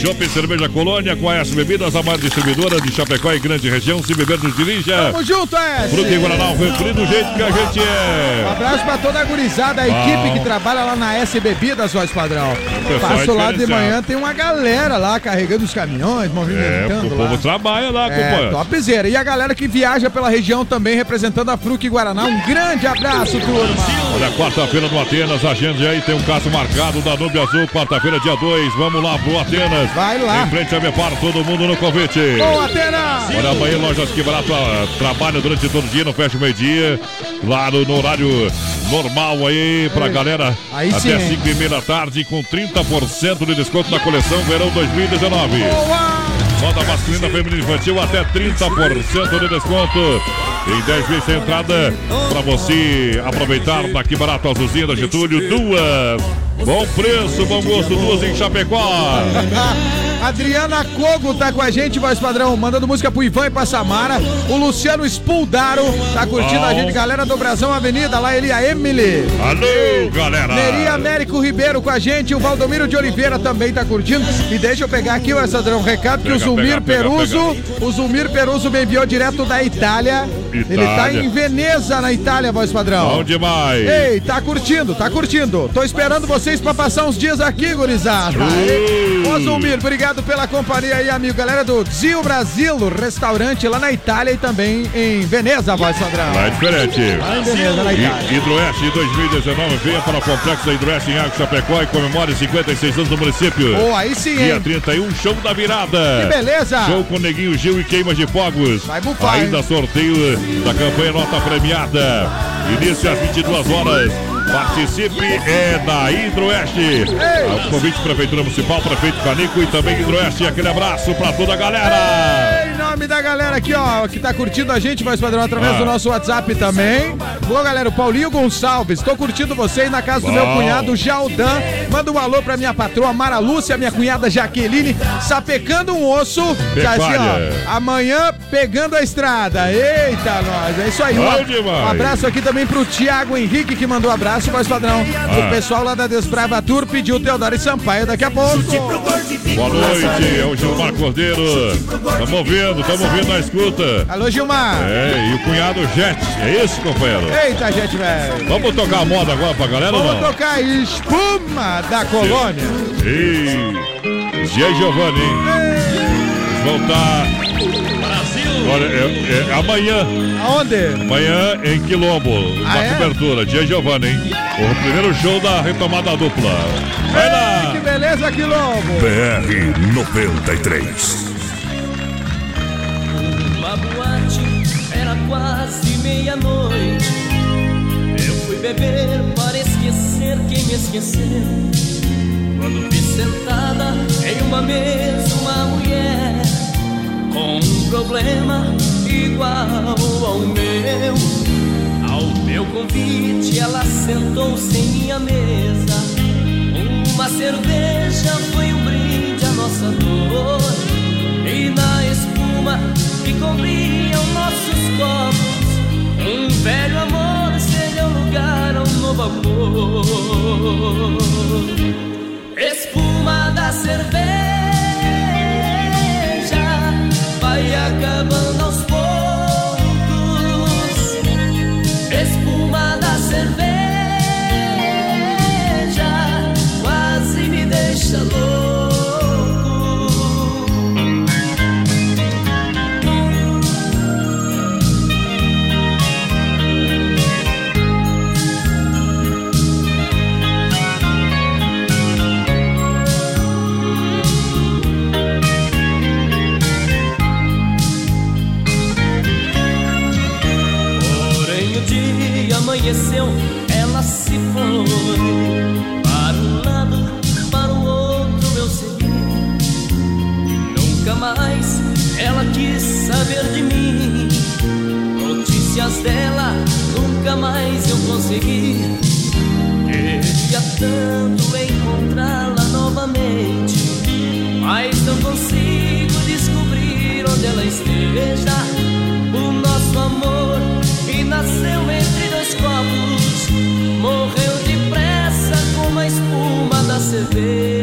Shopping Cerveja Colônia, com a S Bebidas, a maior distribuidora de Chapecó e grande região. Se beber, nos dirija. Tamo junto, S. Fruta e Guaraná, o refri do jeito que a gente Um é. abraço pra toda a gurizada, a Ah. equipe que trabalha lá na S Bebidas, voz padrão. é Passo lá de manhã, tem uma galera lá carregando os caminhões, É, movimentando o lá. povo trabalha lá, É, companheiro. topzera. E a galera que viaja pela região também, representando a Fruc e Guaraná. Um grande abraço, turma. Olha, quarta-feira no Atenas, agenda aí, tem um caso marcado da Nube Azul, quarta-feira, dia 2. Vamos lá pro Atenas. Vai lá. Em frente a Mepar, todo mundo no convite. Boa, Atenas! Olha, amanhã lojas que barato ah, trabalha durante todo o dia, não fecha o meio-dia. Claro, no horário normal aí pra galera. Aí até sim, hein? 5 e meia da tarde, com 30% de desconto na coleção Verão 2019. Moda masculina, feminina infantil, até 30% de desconto. Em 10 vezes entrada, pra você aproveitar daqui barato Azulzinha da Getúlio. Duas. Bom preço, bom gosto, duas em Chapecó. Adriana Cogo tá com a gente, voz padrão, mandando música pro Ivan e pra Samara. O Luciano Spuldaro tá curtindo Bom. a gente, galera do Brasão Avenida, lá ele a Emily. Alô, galera. Neri Américo Ribeiro com a gente, o Valdomiro de Oliveira também tá curtindo. E deixa eu pegar aqui, o Sadrão, um recado que o Pega, Zulmir pega, pega, Peruso, o Zulmir Peruso me enviou direto da Itália. Ele tá Itália. em Veneza, na Itália, voz padrão. Bom demais. Ei, tá curtindo, tá curtindo. Tô esperando vocês pra passar uns dias aqui, gurizada. Ô, Zulmir, obrigado pela companhia aí, amigo. Galera do Zio Brasil, restaurante lá na Itália e também em Veneza, voz padrão. Lá é diferente. Lá em Veneza, na Itália. Hi- Hidroeste 2019, venha para o Complexo da Hidroeste em Água Chapecó e comemore 56 anos do município. Pô, aí sim, Dia hein? 31, show da virada. Que beleza. Show com Neguinho Gil e queimas de fogos. Vai bufar, Ainda hein? sorteio da campanha Nota Premiada. Início às 22 horas. Participe é da Hidroeste. O convite Prefeitura Municipal, Prefeito Canico e também Hidroeste. Aquele abraço para toda a galera. Em nome da galera aqui, ó, que tá curtindo a gente, voz padrão, através Ah. do nosso WhatsApp também. Boa, galera, o Paulinho Gonçalves. Tô curtindo vocês na casa do meu cunhado Jaldan. Manda um alô pra minha patroa Mara Lúcia, minha cunhada Jaqueline, sapecando um osso. Já assim, ó, amanhã pegando a estrada. Eita, nós. É isso aí. Um, um abraço aqui também pro Tiago Henrique, que mandou um abraço, voz padrão. Ah. O pessoal lá da Desbrava Tour pediu o Teodoro e Sampaio daqui a pouco. Boa noite, é o Gilmar Cordeiro. Estamos vendo, tamo vindo na escuta. Alô, Gilmar. É, e o cunhado Jet. É isso, companheiro? Eita, gente, velho. Vamos tocar a moda agora pra galera ou Vamos não? tocar espuma da colônia. E Gia Giovanni, hein? Estar. Brasil! Olha, é, é amanhã. Aonde? Amanhã em Quilombo, Ah, é? cobertura. Gia Giovanni, hein? O primeiro show da retomada dupla. Vai lá! Que beleza, Quilombo. BR 93. Quase meia-noite. Eu fui beber para esquecer quem me esqueceu. Quando vi sentada em uma mesa uma mulher com um problema igual ao meu. Ao meu convite, ela sentou-se em minha mesa. Uma cerveja foi um brinde à nossa dor. Espuma que cobriam nossos copos, um velho amor cedeu lugar a um novo amor. Espuma da cerveja vai acabando aos dia amanheceu, ela se foi. Para um lado, para o outro eu segui. Nunca mais ela quis saber de mim. Notícias dela, nunca mais eu consegui. Queria tanto encontrá-la novamente Mas não consigo descobrir onde ela esteja. O nosso amor que nasceu da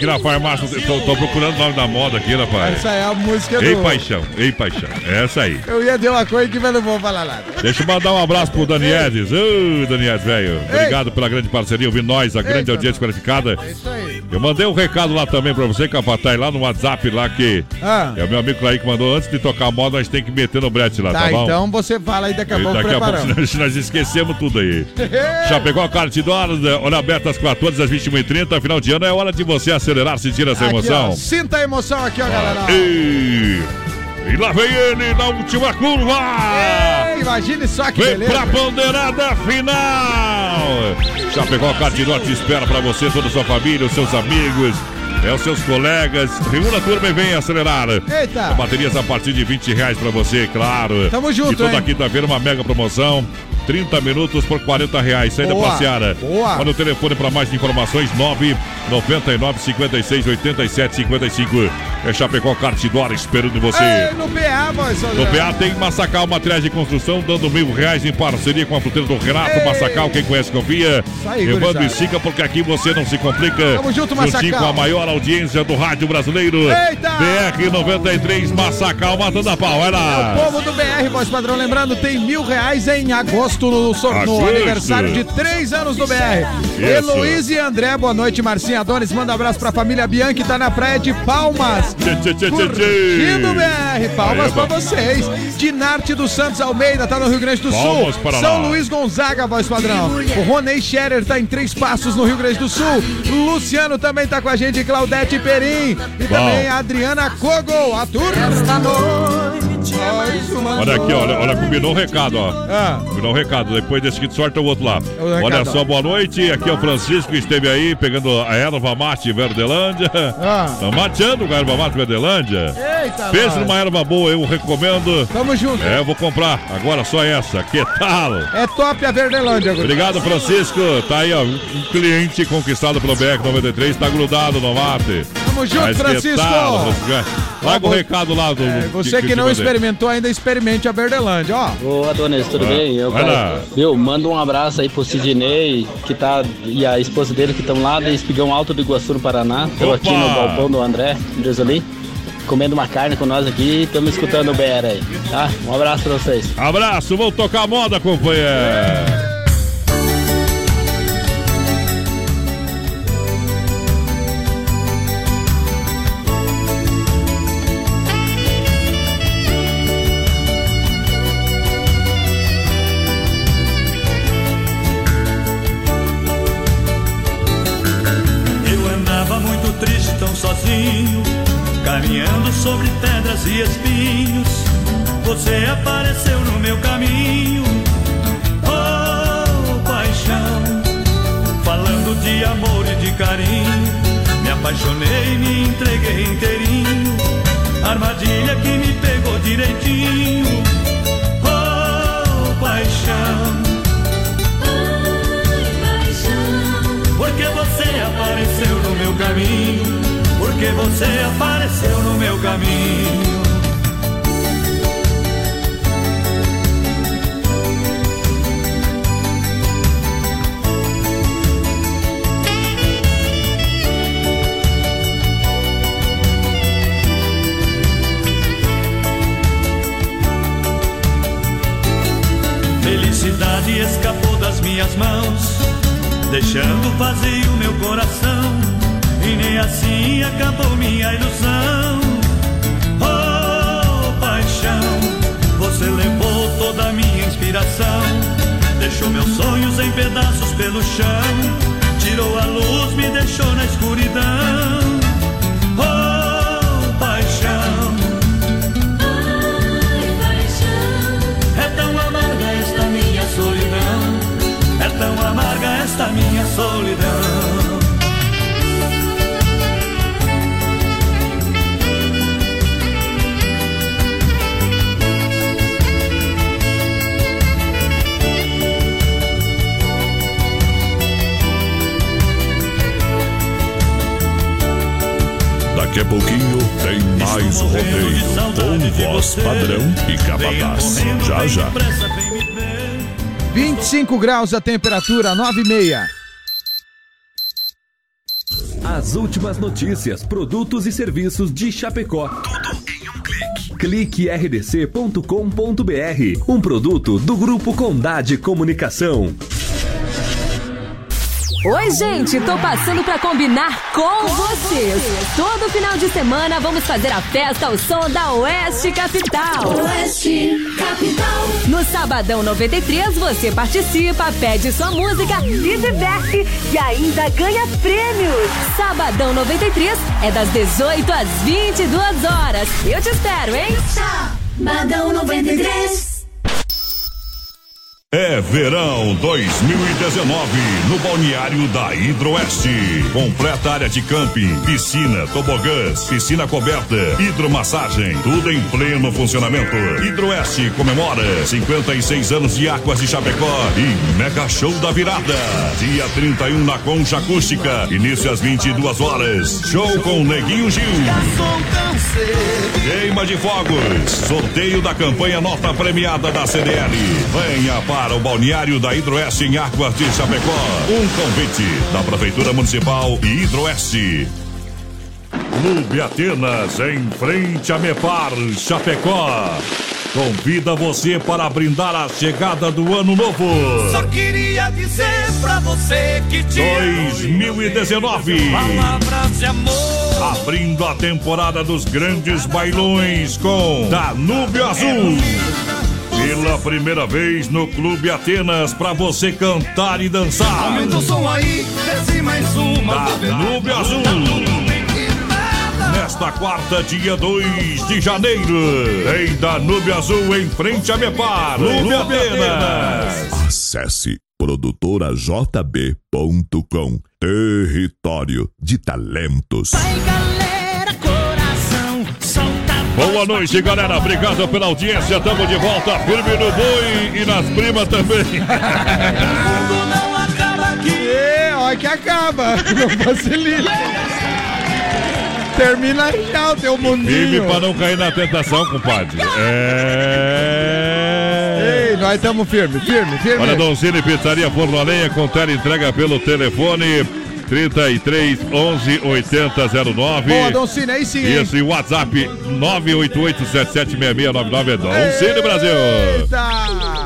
aqui na farmácia. Tô, tô procurando o nome da moda aqui, rapaz. Essa é a música do... Ei, paixão, ei, paixão. É essa aí. Eu ia dizer uma coisa que eu não vou falar nada. Deixa eu mandar um abraço pro Daniedes. Ô, Daniedes, velho. Obrigado pela grande parceria, ouvindo nós, a grande Eita, audiência qualificada. É isso aí. Eu mandei um recado lá também pra você, Capataz, lá no WhatsApp lá que Ah. é o meu amigo Clay que mandou antes de tocar a moda, nós tem que meter no brete lá, tá, Tá, bom? então você fala aí daqui a pouco daqui a pouco preparamos. nós, nós esquecemos tudo aí. Já pegou a carta de horas, hora aberta às 14 às 21h30, final de ano é hora de você acelerar, sentir essa Aqui, emoção. ó, sinta a emoção aqui, ó, galera. E... e lá vem ele na última curva! Ei, imagine só que Vem beleza. pra bandeirada final! Já pegou a carta de norte te espera pra você, toda a sua família, os seus amigos, é, os seus colegas. Reúna a turma e vem acelerar. Eita! Baterias a partir de 20 reais pra você, claro. Tamo junto, E toda quinta-feira uma mega promoção. 30 minutos por 40 reais. Saída Boa, pra Seara. boa. Manda o telefone pra mais informações: 999 56 87 55. É Chapecó Cartidora esperando você. Ei, no PA, voz No PA tem Massacal Materiais de Construção, dando mil reais em parceria com a fruteira do Renato Massacal. Quem conhece, confia. Levando e siga, porque aqui você não se complica. Tamo junto, Juntinho Massacal. com a maior audiência do rádio brasileiro. Eita! BR 93 Massacal matando a pau. Vai lá. O povo do BR, voz padrão, lembrando, tem mil reais em agosto no, sor- no Agosto. aniversário de três anos do BR. Isso. Heloísa e André, boa noite. Marcinha Adonis, manda um abraço pra família Bianchi, tá na praia de Palmas. Curtindo. BR, palmas Aê, pra vocês. Dinarte dos Santos Almeida, tá no Rio Grande do Sul. São. Luís Gonzaga, voz padrão. O Ronei Scherer tá em Três Passos, no Rio Grande do Sul. Luciano também tá com a gente, Claudete Perim. E Bom. também a Adriana Kogo, a turma. Esta noite Olha aqui, olha, olha, combinou um recado, ó. Ah. Combinou um recado. Depois desse kit sorte, o outro lá. O recado, olha só, boa noite. Aqui é o Francisco que esteve aí pegando a erva mate Verdelândia. Ah. Tá mateando com a erva mate Verdelândia. Eita, Pense numa erva boa, eu recomendo. Tamo junto. É, vou comprar. Agora só essa. Que tal? É top a Verdelândia, Guto. Obrigado, Francisco. Tá aí, ó. Um cliente conquistado pelo BR-93. Tá grudado no mate. Tamo junto, Mas que Francisco. tal, Francisco? Larga o recado lá do. É, você que não experimentou ainda, experimente a Verdelândia, ó. Ô, Adonis, tudo Vai. bem? Eu, cara, viu, manda um abraço aí pro Sidney, que tá, e a esposa dele que estão lá de Espigão Alto do Iguaçu, no Paraná. Tô aqui no galpão do André, Jesulim, comendo uma carne com nós aqui e estamos escutando o BR aí, tá? Um abraço pra vocês. Abraço, vamos tocar moda, companheiro. Sobre pedras e espinhos. Você apareceu no meu caminho, oh paixão, falando de amor e de carinho. Me apaixonei, me entreguei inteirinho, armadilha que me pegou direitinho, oh paixão. Porque você apareceu no meu caminho. Porque você apareceu no meu caminho. Felicidade escapou das minhas mãos deixando vazio meu coração. E nem assim acabou minha ilusão. Oh, paixão, você levou toda a minha inspiração. Deixou meus sonhos em pedaços pelo chão. Tirou a luz, me deixou na escuridão. Oh, paixão. É tão amarga esta minha solidão. É tão amarga esta minha solidão. Daqui a pouquinho tem mais rodeio com voz padrão e capataz. Já já. 25 graus a temperatura, 9 e meia. As últimas notícias, produtos e serviços de Chapecó. Tudo em um clique. Clique rdc.com.br. Um produto do Grupo Condade Comunicação. Oi, gente, tô passando pra combinar com vocês. Todo final de semana vamos fazer a festa ao som da Oeste Capital. Oeste Capital. No Sabadão 93 você participa, pede sua música, se diverte e ainda ganha prêmios. Sabadão 93 é das 18 às 22 horas. Eu te espero, hein? Sabadão 93. É verão 2019 no balneário da Hidroeste. Completa área de camping, piscina, tobogãs, piscina coberta, hidromassagem, tudo em pleno funcionamento. Hidroeste comemora 56 anos de Águas de Chapecó e Mega Show da Virada. Dia 31 na Concha Acústica, início às 22 horas. Show com Neguinho Gil. Queima de fogos. Sorteio da campanha nota premiada da CDL. Venha para o balneário da Hidroeste em Águas de Chapecó. Um convite da Prefeitura Municipal e Hidroeste. Clube Atenas, em frente a Mepar, Chapecó. Convida você para brindar a chegada do ano novo. Só queria dizer pra você que te 2019. Palavras de amor. Abrindo a temporada dos grandes bailões com Danúbio Azul. Pela primeira vez no Clube Atenas para você cantar e dançar. Aumenta o som aí, desce mais uma. Danúbio Azul. Nesta quarta, dia 2 de janeiro, tem Danúbio Azul em frente a Mepar, Clube Atenas. Acesse produtorajb.com Território de Talentos. Boa noite, galera. Obrigado pela audiência. Estamos de volta firme no boi e nas primas também. É, olha que acaba. Não facilita. Termina já o teu Firme mundinho. pra não cair na tentação, compadre. É. Ei, nós estamos firme, firme, firme. Olha, Doncini Pizzaria Forno Lenha com tela entrega pelo telefone 33 11 80 09. Boa, Doncini, aí sim? Isso, e WhatsApp 988-776699 é Doncini Brasil. Eita!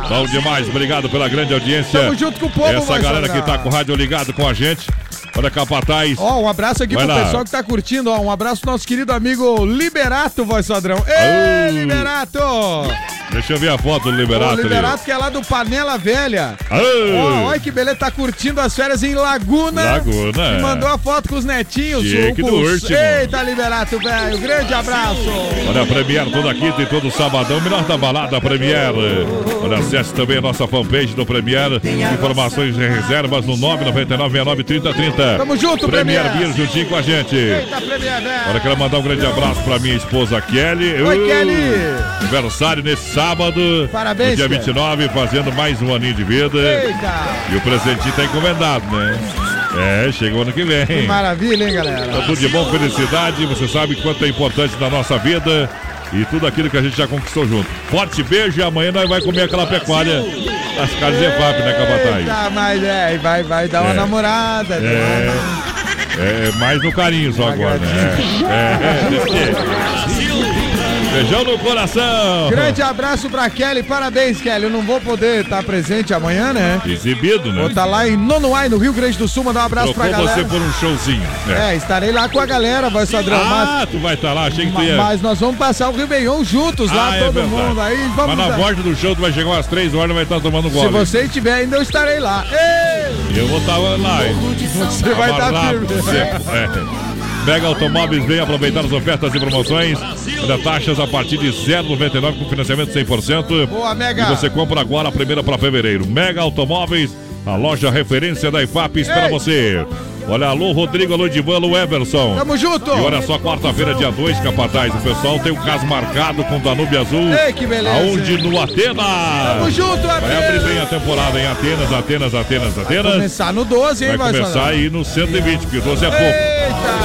Bom demais, obrigado pela grande audiência. Tamo junto com o povo, Essa galera sobrar. que tá com o rádio ligado com a gente. Olha, Capataz. Ó, um abraço aqui Vai pro lá. pessoal que tá curtindo, ó. Um abraço pro nosso querido amigo Liberato, voz padrão. Ei. Liberato! Deixa eu ver a foto do Liberato, o ali. Liberato que é lá do Panela Velha. Ó, olha que beleza, tá curtindo as férias em Laguna. Laguna, E é. mandou a foto com os netinhos. Chique com do último. Eita, Liberato, velho. Grande abraço. Olha a Premiere toda quinta e todo sabadão, melhor da balada Premiere. Olha, acesse também a nossa fanpage do Premiere. Informações e reservas no 999-69-3030. Tamo junto, Premiere Premiere. Beer juntinho com a gente. Eita, Premier, velho. Olha, quero mandar um grande abraço pra minha esposa Kelly. Oi, Uh, Kelly. Aniversário nesse sábado. Parabéns, No dia Kelly. 29, fazendo mais um aninho de vida. Eita. E o presentinho tá encomendado, né? É, chega o ano que vem. Que maravilha, hein, galera? Tá tudo de bom, felicidade. Você sabe quanto é importante na nossa vida e tudo aquilo que a gente já conquistou junto. Forte beijo e amanhã nós vai comer aquela pecuária das casas Zefap, né, Capataz? Eita, mas é, vai, vai dar uma É. namorada. né? É, é mais no carinho só agora, né? É, é, jeito. Beijão no coração. Grande abraço pra Kelly, parabéns, Kelly. Eu não vou poder estar presente amanhã, né? Exibido, né? Vou estar lá em Nonoai, no Rio Grande do Sul, mandar um abraço Trocou pra galera. você por um showzinho. né? É, estarei lá com a galera, voz padrão. Ah, tu vai estar lá, achei que tu mas, ia. mas nós vamos passar o Réveillon juntos lá, Ah, é todo mundo aí. Vamos Mas na volta do show, tu vai chegar umas 3 horas e vai estar tomando Se gole. você estiver ainda, eu estarei lá. Ei! Eu vou estar lá, hein? Você vai estar firme. é. Mega Automóveis vem aproveitar as ofertas e promoções. Olha, taxas a partir de 0,99 com financiamento 100%. Boa, Mega. E você compra agora a primeira para fevereiro. Mega Automóveis, a loja referência da IFAP espera Ei. você. Olha, alô Rodrigo, alô Divano, alô Everson. Tamo junto. E olha só, quarta-feira, dia 2, Capataz. O pessoal tem o caso marcado com o Danúbio Azul. Ei, que beleza. Aonde? No Atenas. Tamo junto, Vai Atenas. abrir bem a temporada em Atenas, Atenas, Atenas, Atenas. Começar no 12, hein, Vai começar aí no 120, porque 12 é pouco.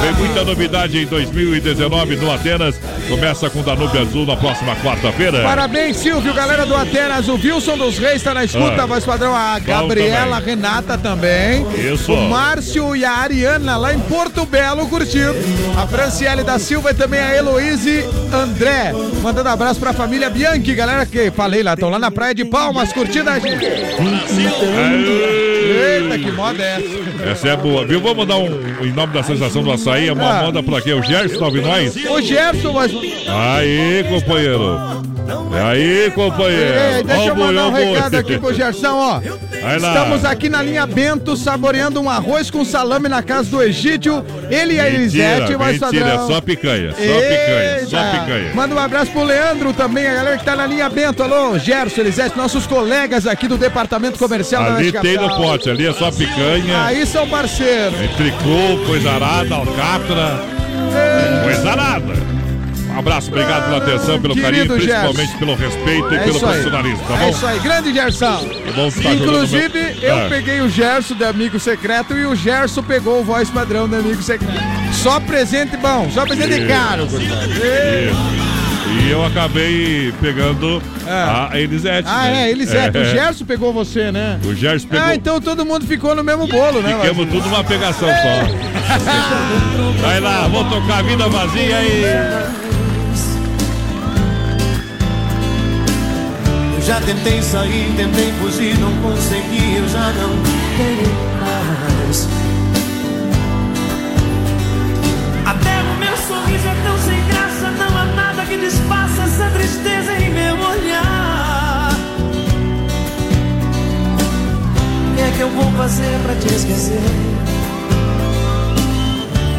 Vem muita novidade em 2019 no Atenas. Começa com Danúbio Azul na próxima quarta-feira. Parabéns, Silvio, galera do Atenas. O Wilson dos Reis tá na escuta, Ah. voz padrão. A Gabriela, a Renata também. Isso. O Márcio e a Ariana lá em Porto Belo curtindo. A Franciele da Silva e também a Heloíse André. Mandando abraço pra família Bianchi, galera que falei lá, estão lá na Praia de Palmas curtindo a gente. Eita, que moda é essa? Essa é boa, viu? Vamos dar um, em nome da sensação do açaí, uma Ah. moda pra quê? O Gerson Nove Nós? O Gerson, voz Aí, companheiro. Aí, companheiro. Ei, deixa eu Ó o boi, mandar um recado aqui pro Gerson, ó. Estamos aqui na linha Bento, saboreando um arroz com salame na casa do Egídio. Ele e a Elisete, mais mentira, é só picanha, só picanha, só Eita. picanha. Manda um abraço pro Leandro também, a galera que tá na linha Bento. Alô, Gerson, Elisete, nossos colegas aqui do Departamento Comercial da Ali Oeste tem no pote, ali é só picanha. Aí são parceiros. Tricô, coisa arada, alcatra. Coisa arada. Um abraço, obrigado pela atenção, pelo Querido carinho, Gerson. principalmente pelo respeito e É pelo profissionalismo, tá É bom? isso aí, grande Gerson. Tá tá Inclusive, eu Ah. peguei o Gerson de amigo secreto e o Gerson pegou o voz padrão de amigo secreto. Só presente bom, só presente Isso. caro. Isso. E eu acabei pegando a Elisete. Ah, né? é, Elisete. É. O Gerson pegou você, né? O Gerson pegou. Ah, então todo mundo ficou no mesmo bolo, né? Ficamos tudo numa pegação só. Vai lá, vou tocar a vida vazia aí. Já tentei sair, tentei fugir, não consegui, eu já não tenho mais. Até o meu sorriso é tão sem graça, não há nada que desfaça essa tristeza em meu olhar. O que é que eu vou fazer pra te esquecer?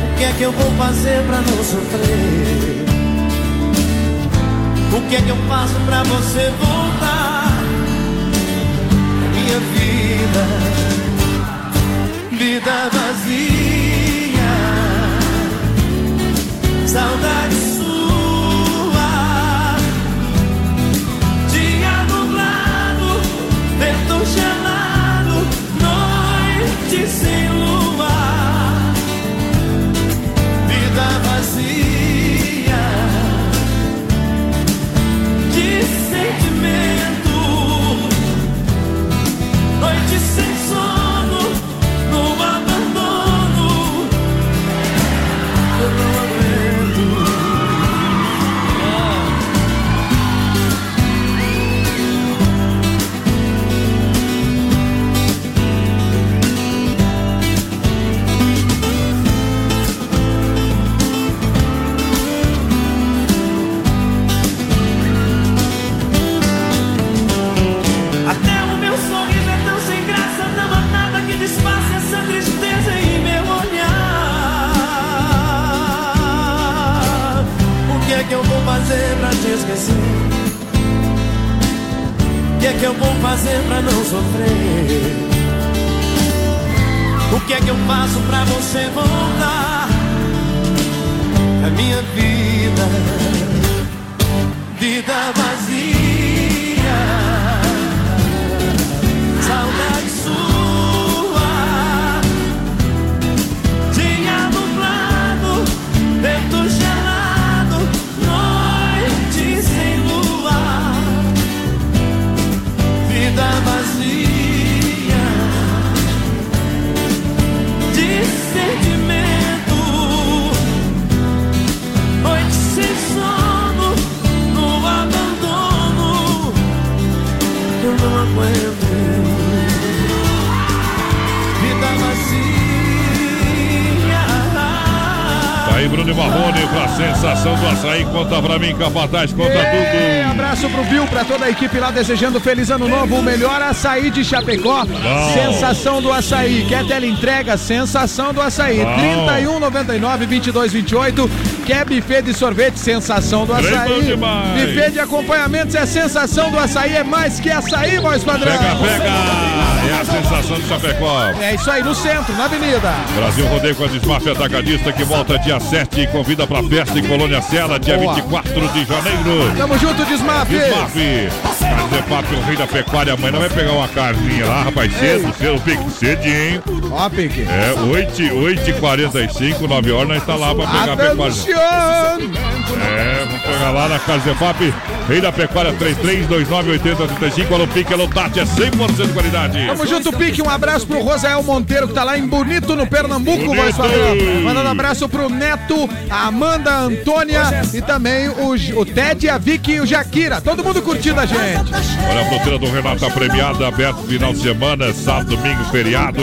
O que é que eu vou fazer pra não sofrer? O que é que eu faço pra você voltar? Minha vida, vida vazia, saudade sua, dia nublado, vento gelado, noite sem lua, vida vazia sem esquecer? O que é que eu vou fazer pra não sofrer? O que é que eu faço pra você voltar? A minha vida, vida vazia. Não aguento. Vida vazia. Tá aí, Bruno Marrone, pra sensação do açaí. Conta pra mim, Capataz, conta Ei, tudo. abraço pro Bill, pra toda a equipe lá, desejando feliz ano novo, o melhor açaí de Chapecó. Bom. Sensação do açaí. Quer tela entrega? Sensação do açaí. Bom. 3199 2228. Quer buffet de sorvete? Sensação do açaí. Buffet de acompanhamentos é sensação do açaí, é mais que açaí, voz padrão. Pega, pega! É a sensação do Chapecó. É isso aí, no centro, na avenida. Brasil Rodeio com a Desmaf Atacadista que volta dia 7 e convida pra festa em Colônia Sela, dia Boa. 24 de janeiro. Tamo junto, Desmaf. Desmaf. Carne o rei da pecuária. Amanhã vai pegar uma carninha lá, rapaz, cedo, cedo, pique, cedinho. Ó, pique. É, 8, 8h45, 9 horas, nós está lá pra pegar a pecuária. É, vamos pegar lá na Casa Zefap, Rei da Pecuária 33298035, alô Pique, alô Tati, é 100% de qualidade. Tamo junto, Pique. Um abraço pro Rosael Monteiro, que tá lá em Bonito, no Pernambuco, Bonito. voz. Mandando um abraço pro Neto, a Amanda, a Antônia e também o, o Ted, a Vicky e o Jaquira. Todo mundo curtindo a gente. Olha a fruteira do Renato tá premiada, aberto final de semana, sábado, domingo, feriado.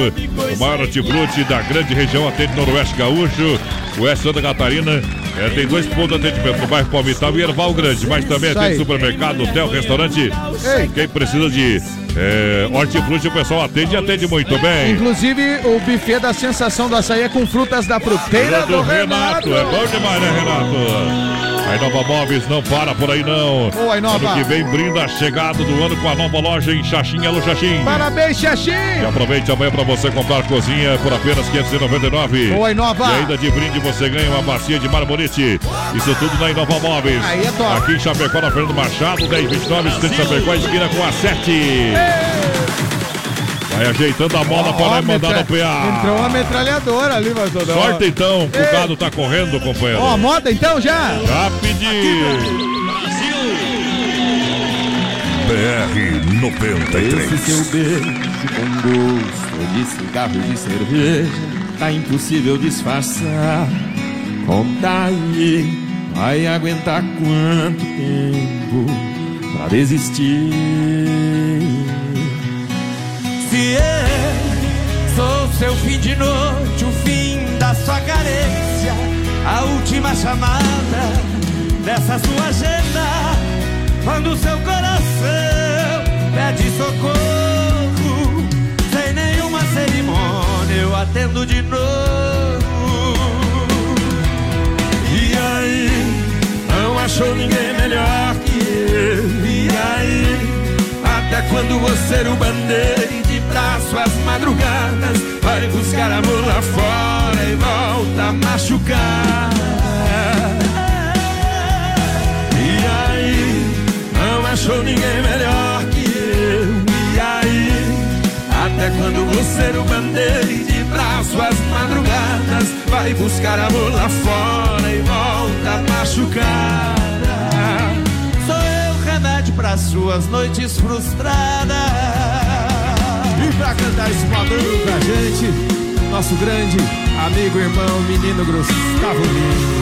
O maior hortifruti da grande região atende Noroeste Gaúcho, Oeste Santa Catarina. É, tem dois pontos de atendimento no bairro Palmital e Erval Grande, mas também Isso aí. supermercado, hotel, restaurante. Ei. Quem precisa de é, hortifruti, o pessoal atende e atende muito bem. Inclusive, o buffet da sensação do açaí é com frutas da fruteira do, Renato. É bom demais, né, Renato? A Inova Móveis não para por aí, não. Boa, Inova. Ano que vem brinda a chegada do ano com a nova loja em Xaxim, Alô Xaxim. Parabéns, E Xaxim. aproveite amanhã para você comprar cozinha por apenas 599. Boa, Inova. E ainda de brinde você ganha uma bacia de marmorite. Isso tudo na Inova Móveis. Aí é top. Aqui em Chapecó, na Fernando Machado, 1029, Estante Chapecó, esquina com a 7. Vai ajeitando a mola para Ó, nós mandar no PA. Entrou uma metralhadora ali, mas toda. Sorte então, o gado tá correndo, companheiro. Ó, moda então já? Já pedi. BR 93. Esse seu beijo com gosto de cigarro e de cerveja Tá impossível disfarçar Conta aí, vai aguentar quanto tempo pra desistir se eu é. sou seu fim de noite, o fim da sua carência, a última chamada dessa sua agenda, quando seu coração pede socorro, sem nenhuma cerimônia eu atendo de novo. E aí, não achou ninguém melhor que eu? E aí? Até quando você o bandeira pra suas madrugadas Vai buscar amor lá fora e volta a machucar. E aí, não achou ninguém melhor que eu. E aí, até quando você o band-aid pra suas madrugadas Vai buscar amor lá fora e volta a machucar. Sou eu remédio para suas noites frustradas. Pra cantar esse padrão pra gente, nosso grande amigo, irmão, menino Gustavo Lima.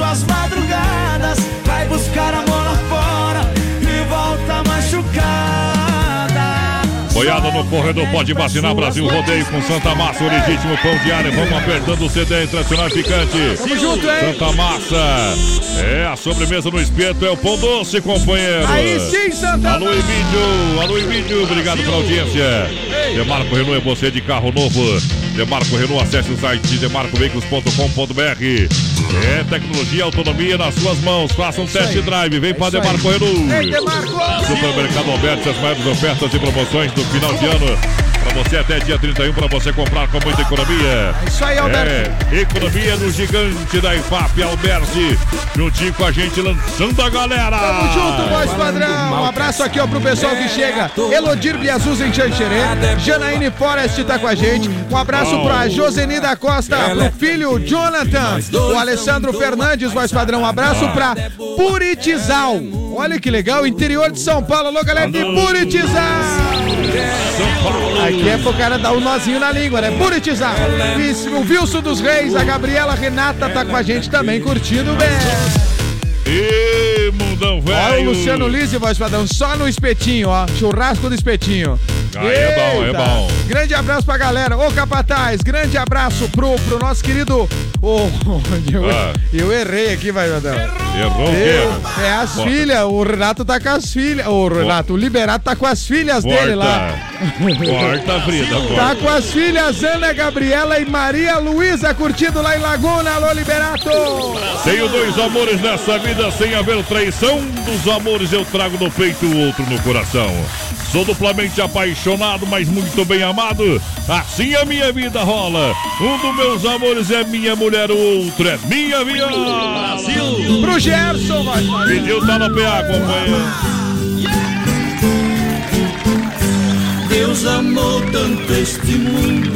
Suas madrugadas, vai buscar amor lá fora e volta machucada. Boiada no corredor, pode vacinar Brasil Rodeio com Santa Massa, o legítimo pão diário. Vamos apertando o CD tradicional picante. Tamo junto, hein? Santa Massa. É, a sobremesa no espeto é o pão doce, companheiro. Aí sim, Santa Alô, Emílio. Alô, Emílio. Obrigado pela audiência. Demarco Renault é você de carro novo. Demarco Renault, acesse o site demarcoveículos.com.br. É tecnologia e autonomia nas suas mãos. Faça um test drive. Vem para É aí. Demarco Renault. Demarco! Supermercado Alberto, as maiores ofertas e promoções do final de ano. Pra você até dia 31, pra você comprar com muita economia. É isso aí, Alberto. É, economia no gigante da IFAP, Alberti. Juntinho com a gente, lançando a galera. Tamo junto, voz padrão. Um abraço aqui, ó, pro pessoal que chega. Elodir Biazuz em Xanxerê. Janaíne Forest tá com a gente. Um abraço pra Joseni da Costa, pro filho Jonathan. O Alessandro Fernandes, voz padrão. Um abraço pra Puritizal. Olha que legal, interior de São Paulo. Alô, galera de Puritizal. Aqui é pro cara dar um nozinho na língua, né? Puritizal. O Wilson dos Reis, a Gabriela Renata tá com a gente também, curtindo bem. E mundão velho. Olha o Luciano Lise, voz padrão, só no espetinho, ó. Churrasco do espetinho. Aí é bom, é bom. Grande abraço pra galera. Ô, Capataz, grande abraço pro, pro nosso querido. Ô, eu, Ah. eu errei aqui, vai, padrão. Errou o quê? É as Bota. filhas, o Renato tá com as filhas. O Renato, o Liberato tá com as filhas dele lá. Corta, Frida, Tá corta. com as filhas Ana Gabriela e Maria Luísa curtindo lá em Laguna. Alô, Liberato! Tenho dois amores nessa vida sem haver traição. Um dos amores eu trago no peito, o outro no coração. Sou duplamente apaixonado, mas muito bem amado. Assim a minha vida rola. Um dos meus amores é minha mulher, o outro é minha viola. Brasil! Pro Gerson, padrão. Pediu tá no PA, companheiro. Deus amou tanto este mundo,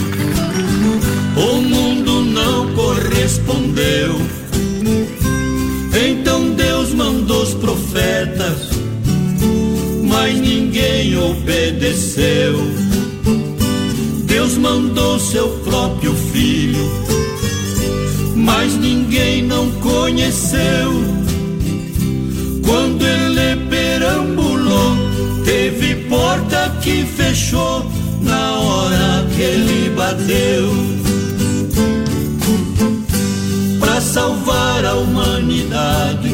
o mundo não correspondeu. Então Deus mandou os profetas, mas ninguém obedeceu. Deus mandou seu próprio filho, mas ninguém não conheceu. Quando ele perambulou, teve porta que fechou na hora que ele bateu. Para salvar a humanidade,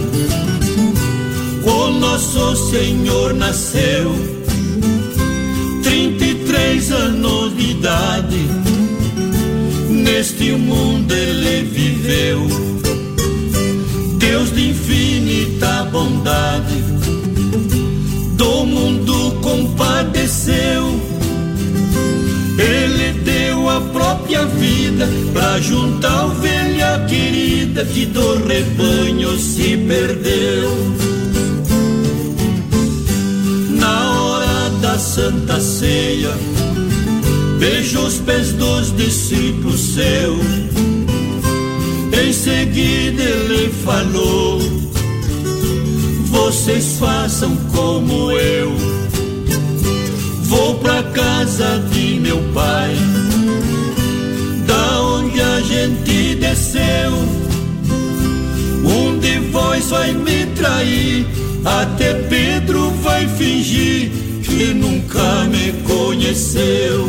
nosso Senhor nasceu. 33 anos de idade, neste mundo ele viveu. Deus de infinita bondade, do mundo compadeceu. Ele deu a própria vida pra juntar ovelha querida que do rebanho se perdeu. Santa Ceia, beijou os pés dos discípulos seus. Em seguida ele falou: Vocês façam como eu. Vou pra casa de meu pai, da onde a gente desceu. Um de vós vai me trair, até Pedro vai fingir que nunca me conheceu.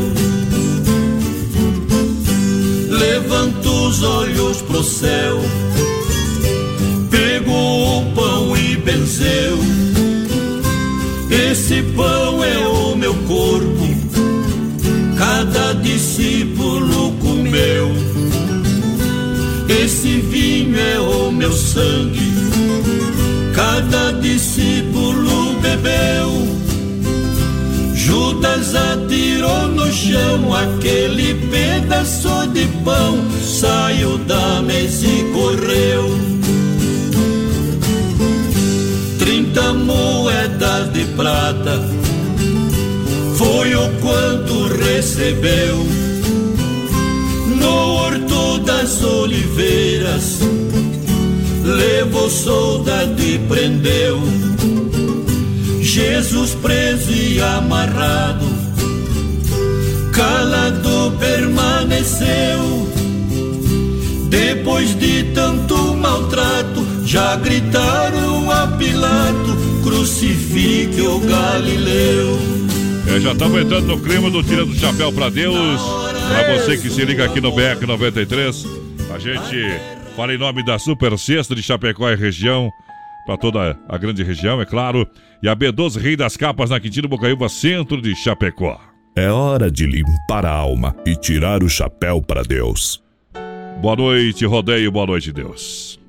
Levanta os olhos pro céu, pegou o pão e benzeu. Esse pão é o meu corpo, cada discípulo comeu. Esse vinho é o meu sangue, cada discípulo bebeu. Atirou no chão aquele pedaço de pão, saiu da mesa e correu. Trinta moedas de prata foi o quanto recebeu no horto das oliveiras. Levou soldado e prendeu Jesus preso e amarrado, calado permaneceu. Depois de tanto maltrato, já gritaram a Pilato: crucifique o Galileu. É, já estamos entrando no clima do Tirando o Chapéu para Deus. Para você que se liga aqui no BR 93, a gente fala em nome da Super Sexta de Chapecó e região para toda a grande região, é claro. E a B12 Rei das Capas na Quintino Bocaiúva, centro de Chapecó. É hora de limpar a alma e tirar o chapéu para Deus. Boa noite, rodeio, boa noite, Deus.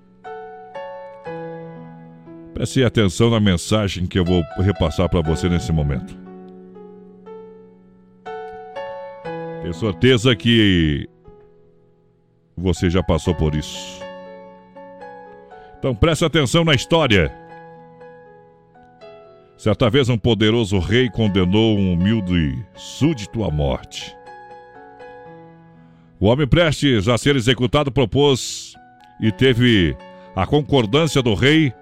Preste atenção na mensagem que eu vou repassar para você nesse momento. Tenho certeza que você já passou por isso. Então preste atenção na história. Certa vez um poderoso rei condenou um humilde súdito à morte. O homem prestes a ser executado propôs e teve a concordância do rei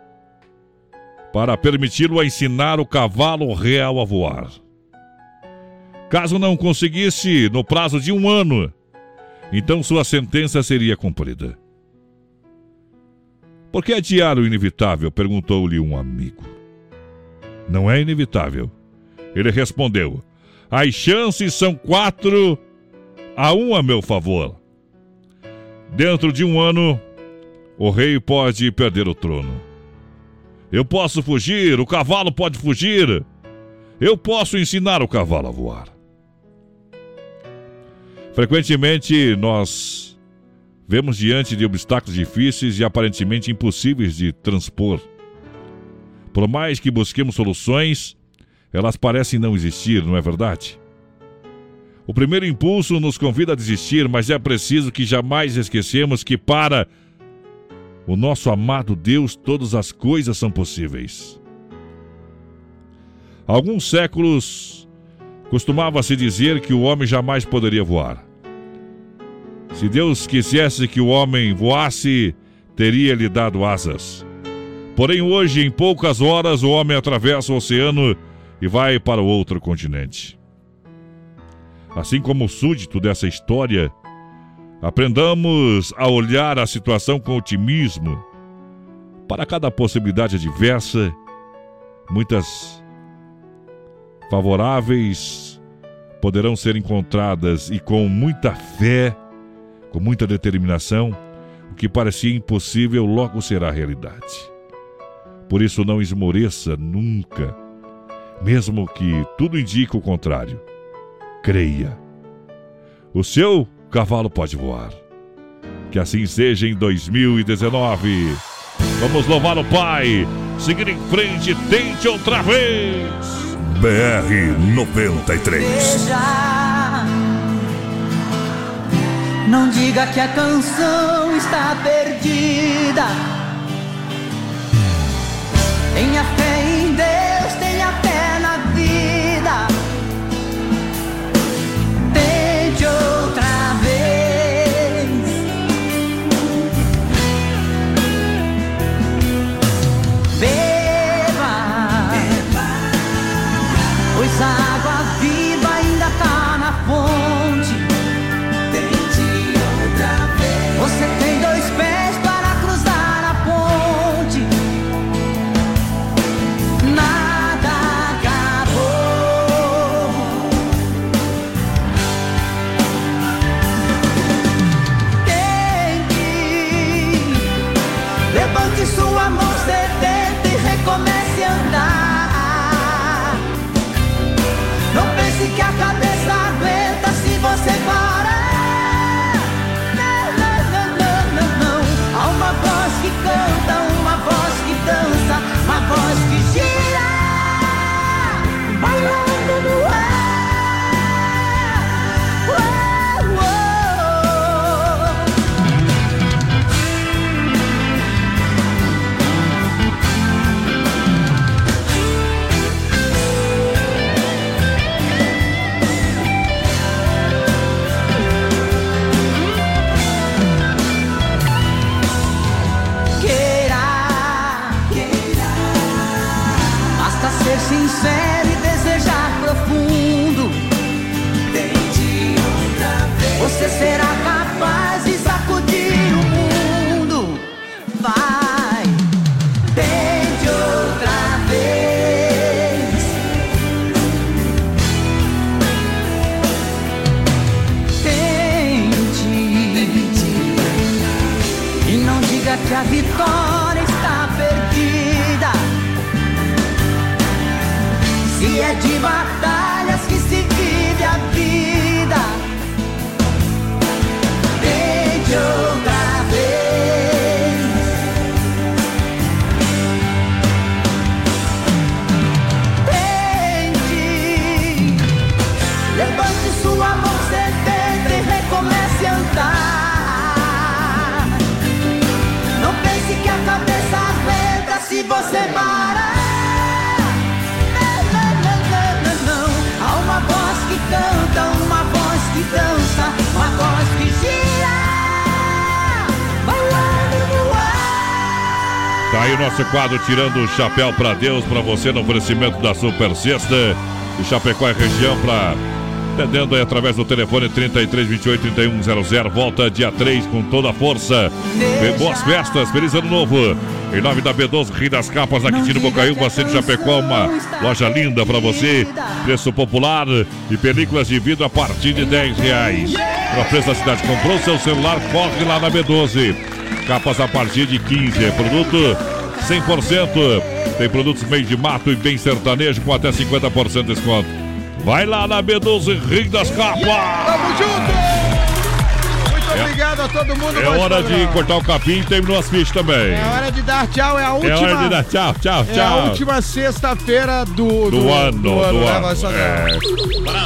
para permiti-lo a ensinar o cavalo real a voar. Caso não conseguisse no prazo de um ano, então sua sentença seria cumprida. Por que adiar o inevitável? perguntou-lhe um amigo. Não é inevitável. Ele respondeu: As chances são quatro a um a meu favor. Dentro de um ano, o rei pode perder o trono. Eu posso fugir, o cavalo pode fugir. Eu posso ensinar o cavalo a voar. Frequentemente nós vemos diante de obstáculos difíceis e aparentemente impossíveis de transpor. Por mais que busquemos soluções, elas parecem não existir, não é verdade? O primeiro impulso nos convida a desistir, mas é preciso que jamais esquecemos que para o nosso amado Deus todas as coisas são possíveis. Há alguns séculos costumava-se dizer que o homem jamais poderia voar. Se Deus quisesse que o homem voasse, teria lhe dado asas. Porém, hoje, em poucas horas, o homem atravessa o oceano e vai para outro continente. Assim como o súdito dessa história, aprendamos a olhar a situação com otimismo. Para cada possibilidade adversa, muitas favoráveis poderão ser encontradas e com muita fé com muita determinação, o que parecia impossível logo será realidade. Por isso, não esmoreça nunca, mesmo que tudo indique o contrário. Creia. O seu cavalo pode voar. Que assim seja em 2019. Vamos louvar o Pai. Seguir em frente, tente outra vez. BR 93. Não diga que a canção está perdida. Tenha de nosso quadro Tirando o Chapéu pra Deus, pra você no oferecimento da Super Sexta. E Chapecó é região pra. Atendendo aí através do telefone 33 28 3100. Volta dia 3 com toda a força. E boas festas, feliz ano novo. Em nome da B12 Rio das Capas, aqui Tiro Bocaiúva, Centro Chapecó, uma loja linda pra você. Preço popular e películas de vidro a partir de 10 reais. Pra preço da cidade, comprou seu celular, corre lá na B12. Capas a partir de 15. É produto 100%. Tem produtos meio de mato e bem sertanejo com até 50% de desconto. Vai lá na B12 Rio das Capas. Tamo junto! Muito obrigado a todo mundo. É hora de cortar o capim e terminou as fichas também. É hora de dar tchau, é a É última. hora de dar tchau, tchau, É a tchau. última sexta-feira do, Do, ano, do ano. né, voz padrão? É.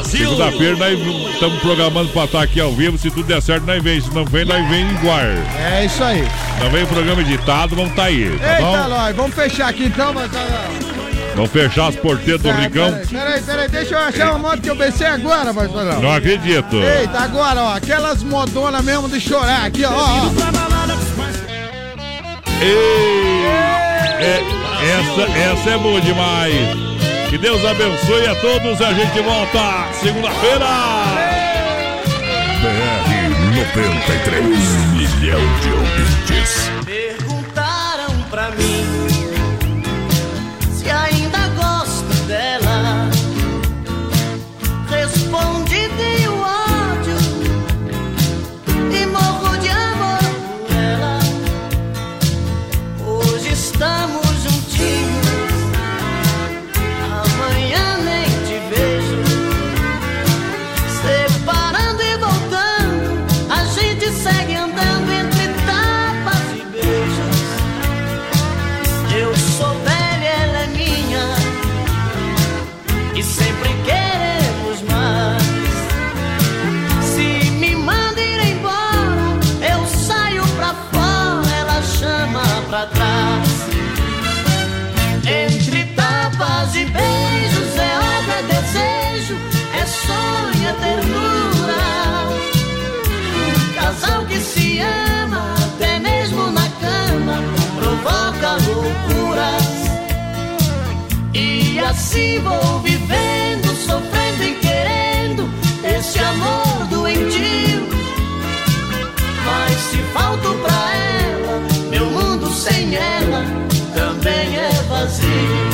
Segunda-feira nós estamos programando para estar aqui ao vivo. Se tudo der certo, nós vem. Se não vem, nós vem em guar. É isso aí. Não vem o programa editado, vamos estar aí, tá Eita, bom? nós, vamos fechar aqui então, voz Vamos fechar as porteiras do Ricão. Peraí, peraí, deixa eu achar uma moto que eu pensei agora, padrão. Não acredito. Eita, agora, ó, aquelas modonas mesmo de chorar aqui, ó, ó. Ei, é- essa, essa é boa demais. Que Deus abençoe a todos. A gente volta segunda-feira. BR 93. Um milhão de ouvintes. Assim vou vivendo, sofrendo e querendo esse amor doentio. Mas se falto pra ela, meu mundo sem ela também é vazio.